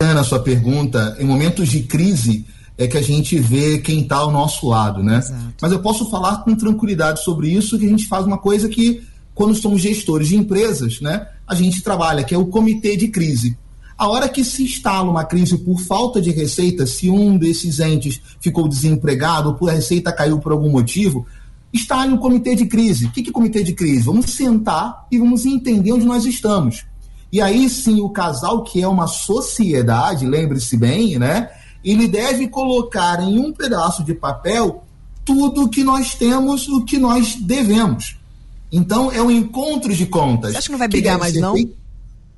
Na sua pergunta, em momentos de crise é que a gente vê quem está ao nosso lado, né? Exato. Mas eu posso falar com tranquilidade sobre isso, que a gente faz uma coisa que, quando somos gestores de empresas, né, a gente trabalha, que é o comitê de crise. A hora que se instala uma crise por falta de receita, se um desses entes ficou desempregado ou por a receita caiu por algum motivo, está em um comitê de crise. O que é comitê de crise? Vamos sentar e vamos entender onde nós estamos. E aí sim, o casal, que é uma sociedade, lembre-se bem, né? Ele deve colocar em um pedaço de papel tudo o que nós temos, o que nós devemos. Então, é um encontro de contas. Você acha que não vai brigar mais, não? Feito...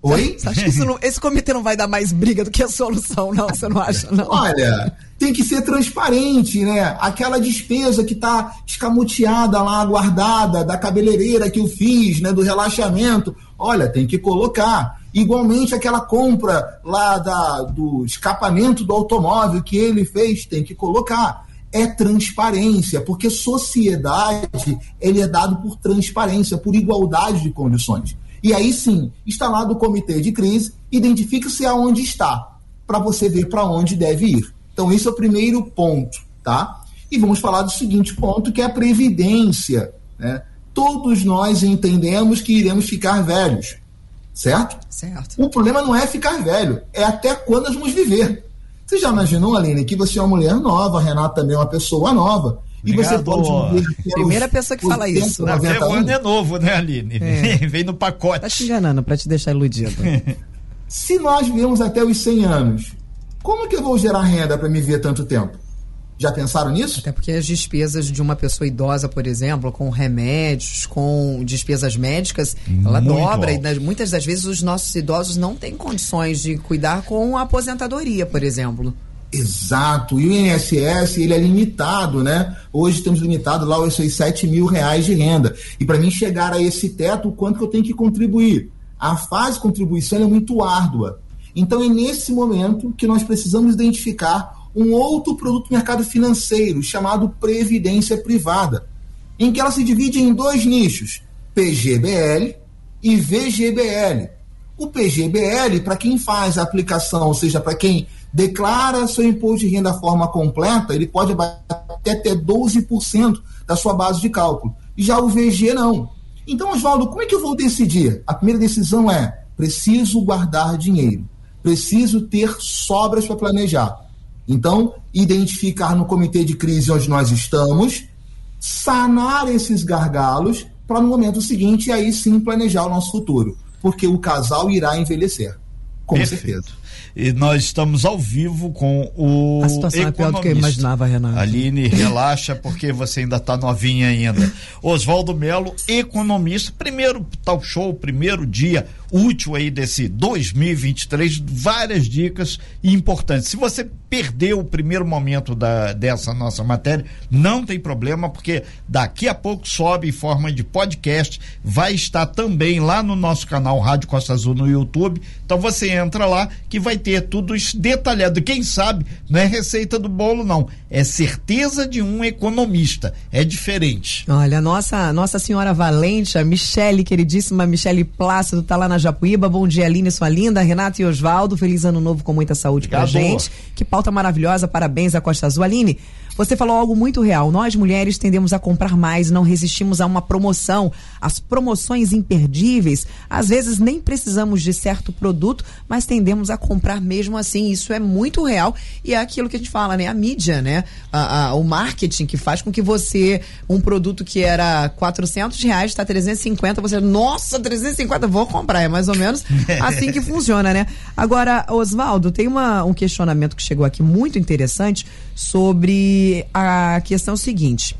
Oi? Você acha que não, esse comitê não vai dar mais briga do que a solução, não? Você não acha, não? Olha, tem que ser transparente, né? Aquela despesa que está escamoteada lá, guardada, da cabeleireira que eu fiz, né? Do relaxamento. Olha, tem que colocar. Igualmente aquela compra lá da, do escapamento do automóvel que ele fez, tem que colocar. É transparência, porque sociedade ele é dado por transparência, por igualdade de condições. E aí sim, instalado o comitê de crise, identifica-se aonde está, para você ver para onde deve ir. Então, esse é o primeiro ponto, tá? E vamos falar do seguinte ponto, que é a previdência. Né? Todos nós entendemos que iremos ficar velhos, certo? Certo. O problema não é ficar velho, é até quando nós vamos viver. Você já imaginou, Aline, que você é uma mulher nova, a Renata também é uma pessoa nova, e você pode viver Primeira pessoa que fala isso. Até o ano é novo, né, Aline? É. Vem no pacote. Tá te enganando para te deixar iludido. Se nós vivemos até os 100 anos, como que eu vou gerar renda para me ver tanto tempo? Já pensaram nisso? Até porque as despesas de uma pessoa idosa, por exemplo, com remédios, com despesas médicas, ela Muito dobra. Alto. E muitas das vezes os nossos idosos não têm condições de cuidar com a aposentadoria, por exemplo. Exato. E o INSS, ele é limitado, né? Hoje temos limitado lá os seus 7 mil reais de renda. E para mim chegar a esse teto, o quanto que eu tenho que contribuir? A fase de contribuição é muito árdua. Então é nesse momento que nós precisamos identificar um outro produto do mercado financeiro chamado previdência privada, em que ela se divide em dois nichos, PGBL e VGBL. O PGBL, para quem faz a aplicação, ou seja, para quem declara seu imposto de renda da forma completa, ele pode até ter 12% da sua base de cálculo. Já o VG não. Então, Oswaldo, como é que eu vou decidir? A primeira decisão é: preciso guardar dinheiro, preciso ter sobras para planejar. Então, identificar no comitê de crise onde nós estamos, sanar esses gargalos para no momento seguinte aí sim planejar o nosso futuro, porque o casal irá envelhecer Com Perfeito. certeza. E nós estamos ao vivo com o. A situação economista. é pior do que eu imaginava, Renato. Aline, relaxa, porque você ainda está novinha ainda. Oswaldo Melo, economista, primeiro talk show, primeiro dia útil aí desse 2023, várias dicas importantes. Se você perdeu o primeiro momento da, dessa nossa matéria, não tem problema, porque daqui a pouco sobe em forma de podcast, vai estar também lá no nosso canal Rádio Costa Azul no YouTube. Então você entra lá que vai ter tudo detalhado. Quem sabe não é receita do bolo, não. É certeza de um economista. É diferente. Olha, nossa, nossa senhora Valente, a Michele, queridíssima Michele Plácido, tá lá na Japuíba. Bom dia, Aline, sua linda. Renato e Osvaldo, feliz ano novo com muita saúde Obrigado. pra gente. Que pauta maravilhosa, parabéns à Costa Azul. Aline, você falou algo muito real. Nós mulheres tendemos a comprar mais, não resistimos a uma promoção. As promoções imperdíveis, às vezes nem precisamos de certo produto, mas tendemos a comprar mesmo assim. Isso é muito real e é aquilo que a gente fala, né? A mídia, né? A, a, o marketing que faz com que você, um produto que era 400 reais, está 350, você, nossa, 350, vou comprar. É mais ou menos assim que funciona, né? Agora, Oswaldo, tem uma, um questionamento que chegou aqui muito interessante sobre a questão seguinte.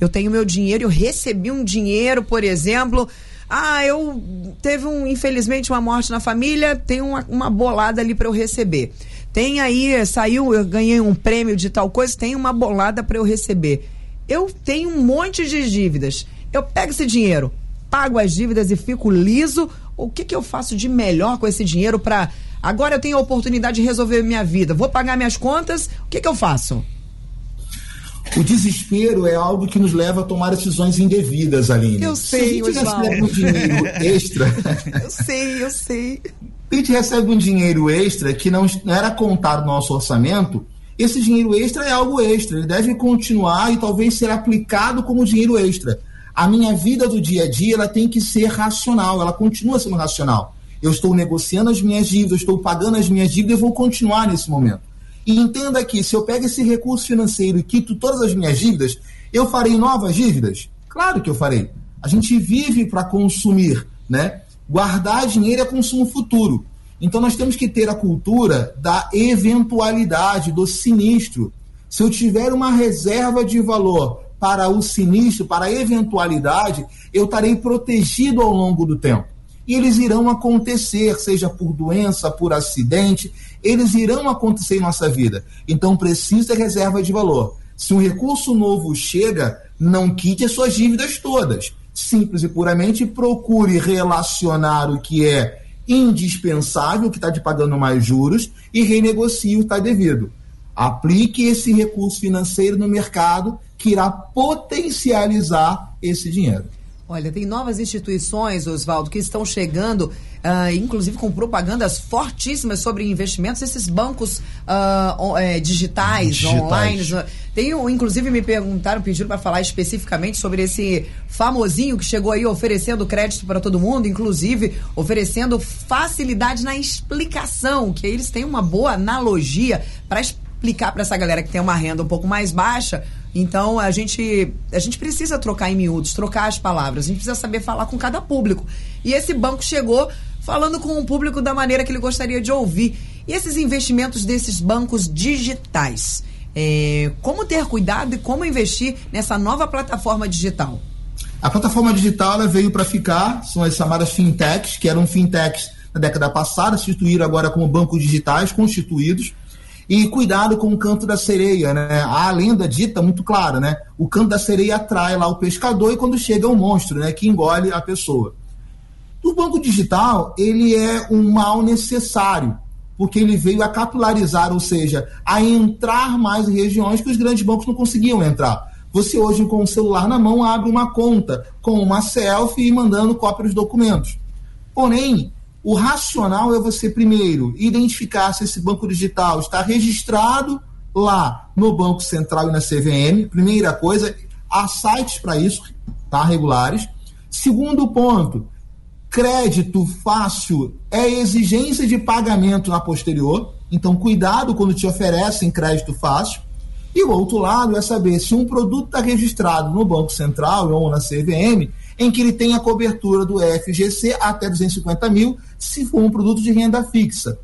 Eu tenho meu dinheiro, eu recebi um dinheiro, por exemplo. Ah, eu teve um, infelizmente, uma morte na família, tem uma, uma bolada ali para eu receber. Tem aí, saiu, eu ganhei um prêmio de tal coisa, tem uma bolada para eu receber. Eu tenho um monte de dívidas. Eu pego esse dinheiro, pago as dívidas e fico liso. O que, que eu faço de melhor com esse dinheiro para Agora eu tenho a oportunidade de resolver minha vida. Vou pagar minhas contas. O que, que eu faço? O desespero é algo que nos leva a tomar decisões indevidas, Aline. Eu sei, Se a gente recebe um dinheiro extra. eu sei, eu sei. Se a gente recebe um dinheiro extra que não era contado no nosso orçamento, esse dinheiro extra é algo extra. Ele deve continuar e talvez ser aplicado como dinheiro extra. A minha vida do dia a dia ela tem que ser racional, ela continua sendo racional eu estou negociando as minhas dívidas, estou pagando as minhas dívidas e vou continuar nesse momento. E entenda que se eu pego esse recurso financeiro e quito todas as minhas dívidas, eu farei novas dívidas? Claro que eu farei. A gente vive para consumir, né? Guardar dinheiro é consumo futuro. Então nós temos que ter a cultura da eventualidade, do sinistro. Se eu tiver uma reserva de valor para o sinistro, para a eventualidade, eu estarei protegido ao longo do tempo e eles irão acontecer, seja por doença, por acidente, eles irão acontecer em nossa vida. Então precisa reserva de valor. Se um recurso novo chega, não quite as suas dívidas todas. Simples e puramente procure relacionar o que é indispensável, que está te pagando mais juros, e renegocie o que está devido. Aplique esse recurso financeiro no mercado que irá potencializar esse dinheiro. Olha, tem novas instituições, Oswaldo, que estão chegando, uh, inclusive com propagandas fortíssimas sobre investimentos, esses bancos uh, é, digitais, digitais, online. Tem, inclusive, me perguntaram, pediram para falar especificamente sobre esse famosinho que chegou aí oferecendo crédito para todo mundo, inclusive oferecendo facilidade na explicação, que eles têm uma boa analogia para explicar para essa galera que tem uma renda um pouco mais baixa então a gente a gente precisa trocar em miúdos, trocar as palavras. A gente precisa saber falar com cada público. E esse banco chegou falando com o público da maneira que ele gostaria de ouvir. E esses investimentos desses bancos digitais, é, como ter cuidado e como investir nessa nova plataforma digital? A plataforma digital veio para ficar, são as chamadas fintechs, que eram fintechs na década passada, se instituíram agora como bancos digitais constituídos e cuidado com o canto da sereia, né? A lenda dita muito clara, né? O canto da sereia atrai lá o pescador e quando chega o monstro, né? Que engole a pessoa. O banco digital, ele é um mal necessário, porque ele veio a capilarizar, ou seja, a entrar mais em regiões que os grandes bancos não conseguiam entrar. Você hoje, com o celular na mão, abre uma conta com uma selfie e mandando cópia dos documentos. Porém, o racional é você, primeiro, identificar se esse banco digital está registrado lá no Banco Central e na CVM. Primeira coisa, há sites para isso, tá? Regulares. Segundo ponto, crédito fácil é exigência de pagamento na posterior. Então, cuidado quando te oferecem crédito fácil. E o outro lado é saber se um produto está registrado no Banco Central ou na CVM, em que ele tem a cobertura do FGC até 250 mil, se for um produto de renda fixa.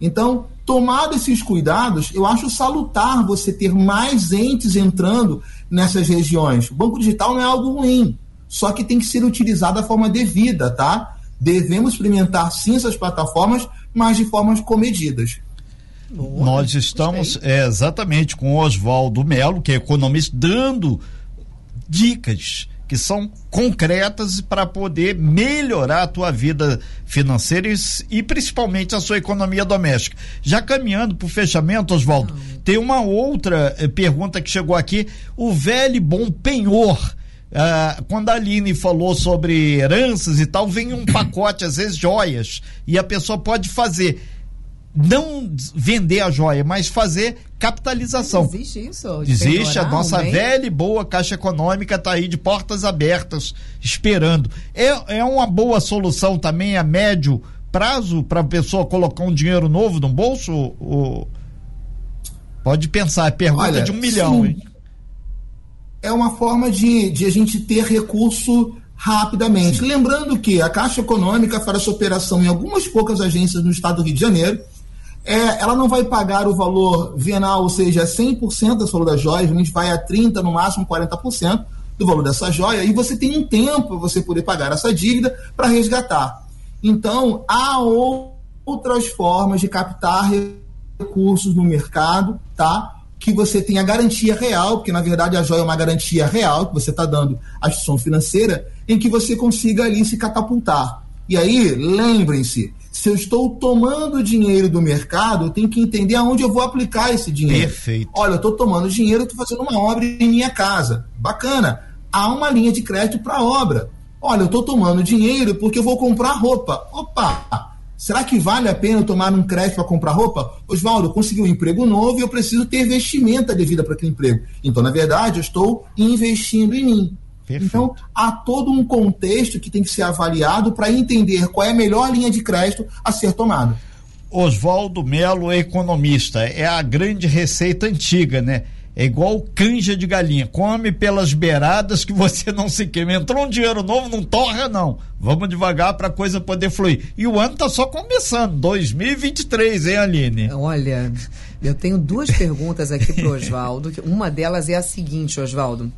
Então, tomado esses cuidados, eu acho salutar você ter mais entes entrando nessas regiões. O banco digital não é algo ruim, só que tem que ser utilizado da forma devida, tá? Devemos experimentar sim essas plataformas, mas de formas comedidas. Boa, Nós estamos é, exatamente com o Oswaldo Melo, que é economista, dando dicas que são concretas para poder melhorar a tua vida financeira e, e, principalmente a sua economia doméstica. Já caminhando para o fechamento, Oswaldo, tem uma outra eh, pergunta que chegou aqui. O velho bom penhor. Ah, quando a Aline falou sobre heranças e tal, vem um pacote, às vezes joias, e a pessoa pode fazer não vender a joia, mas fazer capitalização. Existe isso? Existe, a nossa bem? velha e boa Caixa Econômica está aí de portas abertas, esperando. É, é uma boa solução também a médio prazo para a pessoa colocar um dinheiro novo no bolso? Ou... Pode pensar, é pergunta Olha, de um milhão. Sim. É uma forma de, de a gente ter recurso rapidamente. Sim. Lembrando que a Caixa Econômica faz essa operação em algumas poucas agências no estado do Rio de Janeiro é, ela não vai pagar o valor venal, ou seja, 100% do valor da joia, a gente vai a 30%, no máximo 40% do valor dessa joia, e você tem um tempo para você poder pagar essa dívida para resgatar. Então, há outras formas de captar recursos no mercado, tá? Que você tenha garantia real, porque na verdade a joia é uma garantia real que você está dando à instituição financeira, em que você consiga ali se catapultar. E aí, lembrem-se, se eu estou tomando dinheiro do mercado, eu tenho que entender aonde eu vou aplicar esse dinheiro. Perfeito. Olha, eu estou tomando dinheiro, estou fazendo uma obra em minha casa. Bacana. Há uma linha de crédito para obra. Olha, eu estou tomando dinheiro porque eu vou comprar roupa. Opa! Será que vale a pena eu tomar um crédito para comprar roupa? Oswaldo, eu consegui um emprego novo e eu preciso ter vestimenta devida para aquele emprego. Então, na verdade, eu estou investindo em mim. Perfeito. Então, há todo um contexto que tem que ser avaliado para entender qual é a melhor linha de crédito a ser tomada. Oswaldo Melo, economista, é a grande receita antiga, né? É igual canja de galinha, come pelas beiradas que você não se queima. Entrou um dinheiro novo, não torra não. Vamos devagar para a coisa poder fluir. E o ano tá só começando, 2023, hein, Aline? Olha, eu tenho duas perguntas aqui pro Oswaldo. Uma delas é a seguinte, Oswaldo.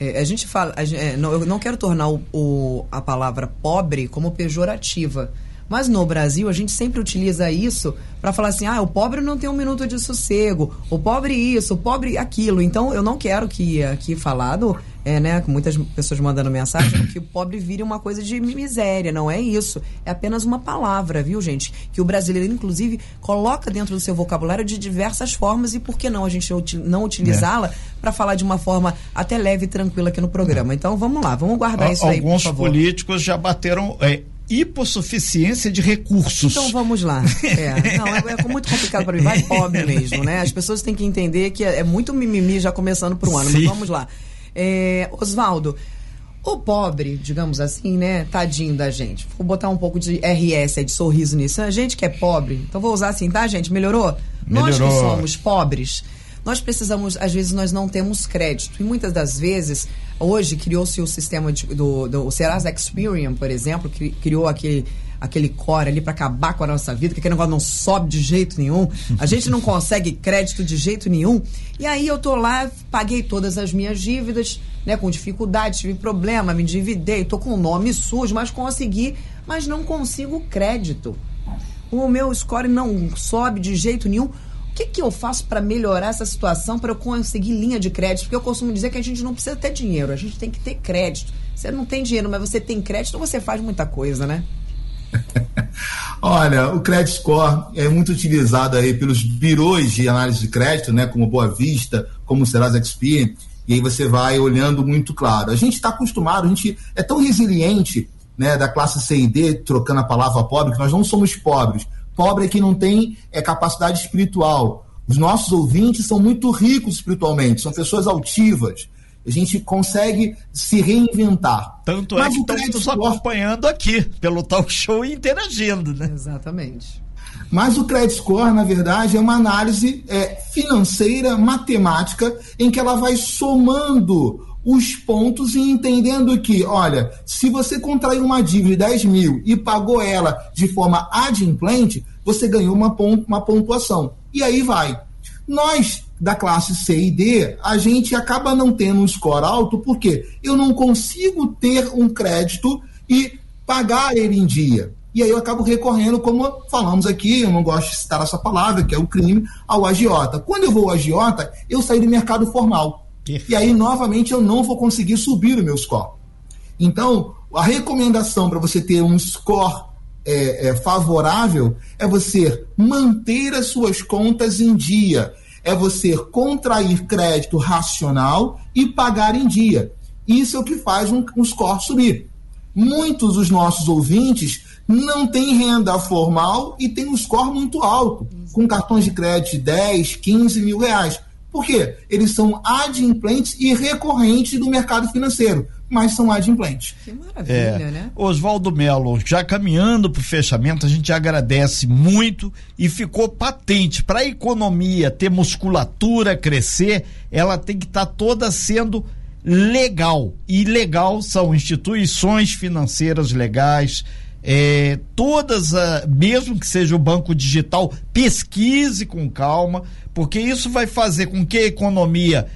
É, a gente fala, a, é, não, eu não quero tornar o, o, a palavra pobre como pejorativa. Mas no Brasil a gente sempre utiliza isso para falar assim: ah, o pobre não tem um minuto de sossego, o pobre isso, o pobre aquilo. Então eu não quero que aqui falado é, né, com muitas pessoas mandando mensagem, que o pobre vire uma coisa de miséria. Não é isso. É apenas uma palavra, viu, gente? Que o brasileiro, inclusive, coloca dentro do seu vocabulário de diversas formas e por que não a gente não utilizá-la é. para falar de uma forma até leve e tranquila aqui no programa. Então vamos lá, vamos guardar isso aí. Alguns políticos já bateram. É, hipossuficiência de recursos. Então vamos lá. É, não, é, é muito complicado para mim. Vai pobre mesmo, né? As pessoas têm que entender que é, é muito mimimi já começando para o ano. Sim. Mas vamos lá. É, Oswaldo, o pobre, digamos assim, né? Tadinho da gente. Vou botar um pouco de RS, de sorriso nisso. A gente que é pobre, então vou usar assim, tá, gente? Melhorou? Melhorou. Nós que somos pobres, nós precisamos, às vezes, nós não temos crédito. E muitas das vezes, hoje, criou-se o sistema de, do, do Serasa Experian, por exemplo, que criou aquele aquele core ali para acabar com a nossa vida, que aquele negócio não sobe de jeito nenhum, a gente não consegue crédito de jeito nenhum. E aí eu tô lá, paguei todas as minhas dívidas, né, com dificuldade, tive problema, me endividei, tô com o nome sujo, mas consegui, mas não consigo crédito. O meu score não sobe de jeito nenhum. Que, que eu faço para melhorar essa situação, para eu conseguir linha de crédito? Porque eu costumo dizer que a gente não precisa ter dinheiro, a gente tem que ter crédito. Você não tem dinheiro, mas você tem crédito, você faz muita coisa, né? Olha, o credit score é muito utilizado aí pelos birôs de análise de crédito, né, como Boa Vista, como Serasa XP, e aí você vai olhando muito claro. A gente está acostumado, a gente é tão resiliente, né, da classe C e D, trocando a palavra pobre, que nós não somos pobres. Pobre é que não tem é, capacidade espiritual. Os nossos ouvintes são muito ricos espiritualmente, são pessoas altivas a gente consegue se reinventar. Tanto é Mas é que estamos nos acompanhando aqui pelo talk show e interagindo, né? Exatamente. Mas o credit score, na verdade, é uma análise é, financeira, matemática, em que ela vai somando os pontos e entendendo que, olha, se você contraiu uma dívida de 10 mil e pagou ela de forma adimplente, você ganhou uma, uma pontuação. E aí vai. Nós, da classe C e D, a gente acaba não tendo um score alto porque eu não consigo ter um crédito e pagar ele em dia. E aí eu acabo recorrendo, como falamos aqui, eu não gosto de citar essa palavra, que é o crime, ao agiota. Quando eu vou ao agiota, eu saio do mercado formal. E aí, novamente, eu não vou conseguir subir o meu score. Então, a recomendação para você ter um score é, é, favorável é você manter as suas contas em dia, é você contrair crédito racional e pagar em dia. Isso é o que faz um, um score subir. Muitos dos nossos ouvintes não têm renda formal e têm um score muito alto, com cartões de crédito de 10, 15 mil reais. Por quê? Eles são adimplentes e recorrentes do mercado financeiro, mas são adimplentes. Que maravilha, é. né? Oswaldo Melo, já caminhando para o fechamento, a gente agradece muito e ficou patente para a economia ter musculatura, crescer, ela tem que estar tá toda sendo legal. E legal são instituições financeiras legais, é, todas, a, mesmo que seja o banco digital, pesquise com calma, porque isso vai fazer com que a economia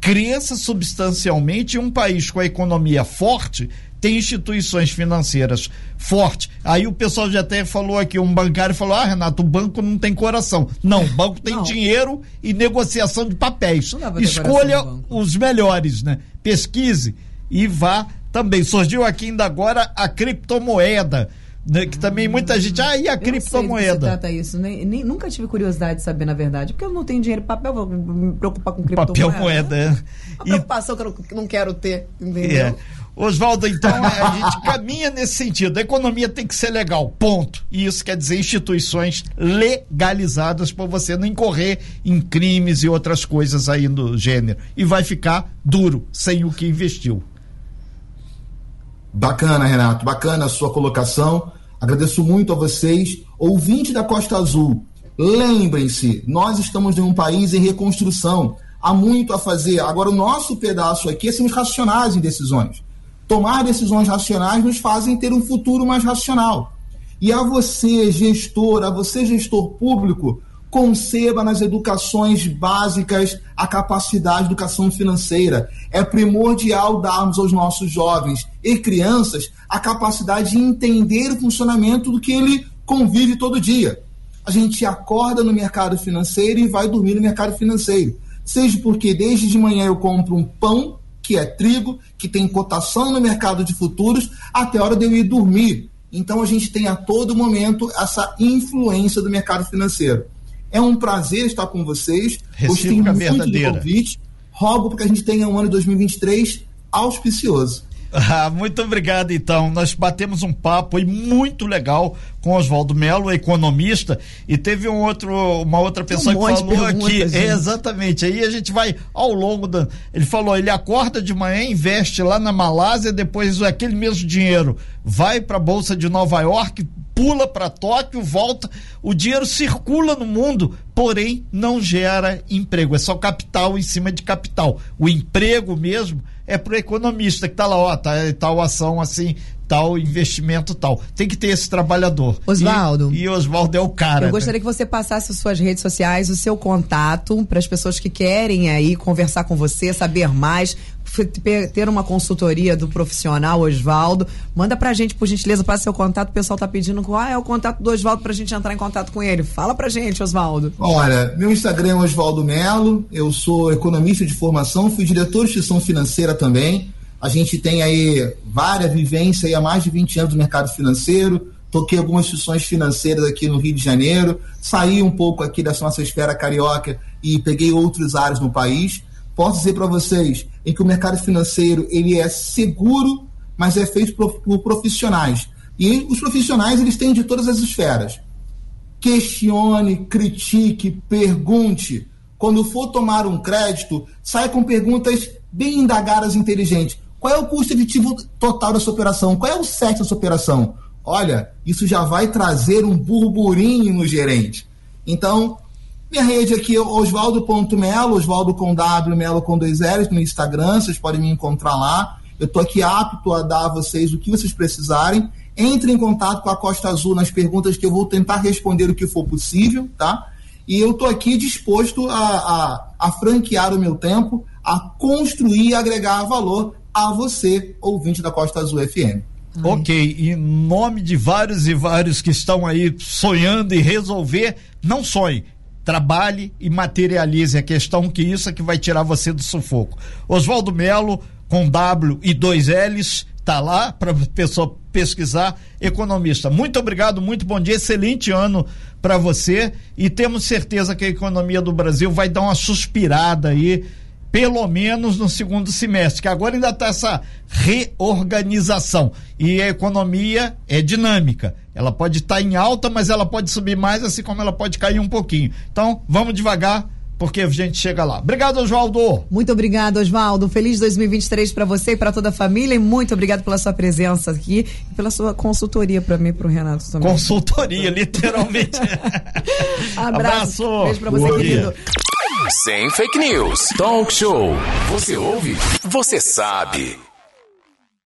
cresça substancialmente e um país com a economia forte tem instituições financeiras fortes. Aí o pessoal já até falou aqui, um bancário falou: ah, Renato, o banco não tem coração. Não, o banco tem não. dinheiro e negociação de papéis. Escolha os melhores, né? Pesquise e vá também surgiu aqui ainda agora a criptomoeda. Né, que também muita gente. Ah, e a eu criptomoeda? Não trata isso. Nem, nem, nunca tive curiosidade de saber, na verdade. Porque eu não tenho dinheiro papel, vou me preocupar com criptomoeda. Papel moeda, é. Uma preocupação e... que eu não, não, quero ter, entendeu? É. Oswaldo, então a gente caminha nesse sentido. A economia tem que ser legal, ponto. E isso quer dizer instituições legalizadas para você não incorrer em crimes e outras coisas aí do gênero. E vai ficar duro sem o que investiu. Bacana, Renato, bacana a sua colocação. Agradeço muito a vocês. Ouvinte da Costa Azul, lembrem-se, nós estamos em um país em reconstrução. Há muito a fazer. Agora, o nosso pedaço aqui é sermos racionais em decisões. Tomar decisões racionais nos fazem ter um futuro mais racional. E a você, gestor, a você, gestor público, conceba nas educações básicas a capacidade de educação financeira. É primordial darmos aos nossos jovens e crianças a capacidade de entender o funcionamento do que ele convive todo dia. A gente acorda no mercado financeiro e vai dormir no mercado financeiro. Seja porque desde de manhã eu compro um pão, que é trigo, que tem cotação no mercado de futuros, até a hora de eu ir dormir. Então a gente tem a todo momento essa influência do mercado financeiro. É um prazer estar com vocês. Gostei muito verdadeira. do convite. Rogo para que a gente tenha um ano de 2023 auspicioso. Ah, muito obrigado, então. Nós batemos um papo aí muito legal com Oswaldo Melo, economista, e teve um outro, uma outra pessoa um que falou aqui. É, exatamente. Aí a gente vai ao longo da. Ele falou: ele acorda de manhã, investe lá na Malásia, depois aquele mesmo dinheiro vai para a Bolsa de Nova York, pula para Tóquio, volta. O dinheiro circula no mundo, porém não gera emprego. É só capital em cima de capital. O emprego mesmo é para o economista que está lá, ó, tá, tal ação assim, tal investimento tal. Tem que ter esse trabalhador. Oswaldo. E, e Oswaldo é o cara. Eu gostaria né? que você passasse as suas redes sociais, o seu contato para as pessoas que querem aí conversar com você, saber mais, ter uma consultoria do profissional Oswaldo. Manda pra gente, por gentileza, passa seu contato. O pessoal tá pedindo qual é o contato do Oswaldo pra gente entrar em contato com ele. Fala pra gente, Oswaldo. Olha, meu Instagram é Oswaldo Melo, eu sou economista de formação, fui diretor de instituição financeira também. A gente tem aí várias vivências há mais de 20 anos no mercado financeiro. Toquei algumas instituições financeiras aqui no Rio de Janeiro, saí um pouco aqui dessa nossa esfera carioca e peguei outros áreas no país. Posso dizer para vocês em que o mercado financeiro ele é seguro, mas é feito por, profissionais. E os profissionais eles têm de todas as esferas. Questione, critique, pergunte. Quando for tomar um crédito, saia com perguntas bem indagadas e inteligentes. Qual é o custo efetivo total dessa operação? Qual é o sexo dessa operação? Olha, isso já vai trazer um burburinho no gerente. Então, Minha rede aqui é osvaldo.melo, osvaldo com W, melo com dois L's no Instagram, vocês podem me encontrar lá. Eu estou aqui apto a dar a vocês o que vocês precisarem. Entre em contato com a Costa Azul nas perguntas que eu vou tentar responder o que for possível, tá? E eu estou aqui disposto a, a, a franquear o meu tempo, a construir e agregar valor a você, ouvinte da Costa Azul FM. Ok, em nome de vários e vários que estão aí sonhando em resolver, não sonhe, trabalhe e materialize a questão, que isso é que vai tirar você do sufoco. Oswaldo Melo, com W e dois L's, tá lá para pessoa pesquisar economista. Muito obrigado, muito bom dia, excelente ano para você e temos certeza que a economia do Brasil vai dar uma suspirada aí pelo menos no segundo semestre, que agora ainda está essa reorganização. E a economia é dinâmica. Ela pode estar tá em alta, mas ela pode subir mais, assim como ela pode cair um pouquinho. Então, vamos devagar, porque a gente chega lá. Obrigado, Oswaldo. Muito obrigado, Oswaldo. Feliz 2023 para você e para toda a família e muito obrigado pela sua presença aqui e pela sua consultoria para mim e para o Renato também. Consultoria, literalmente. Abraço. Abraço. Beijo para você, querido. Dia. Sem fake news. Talk show. Você ouve? Você sabe.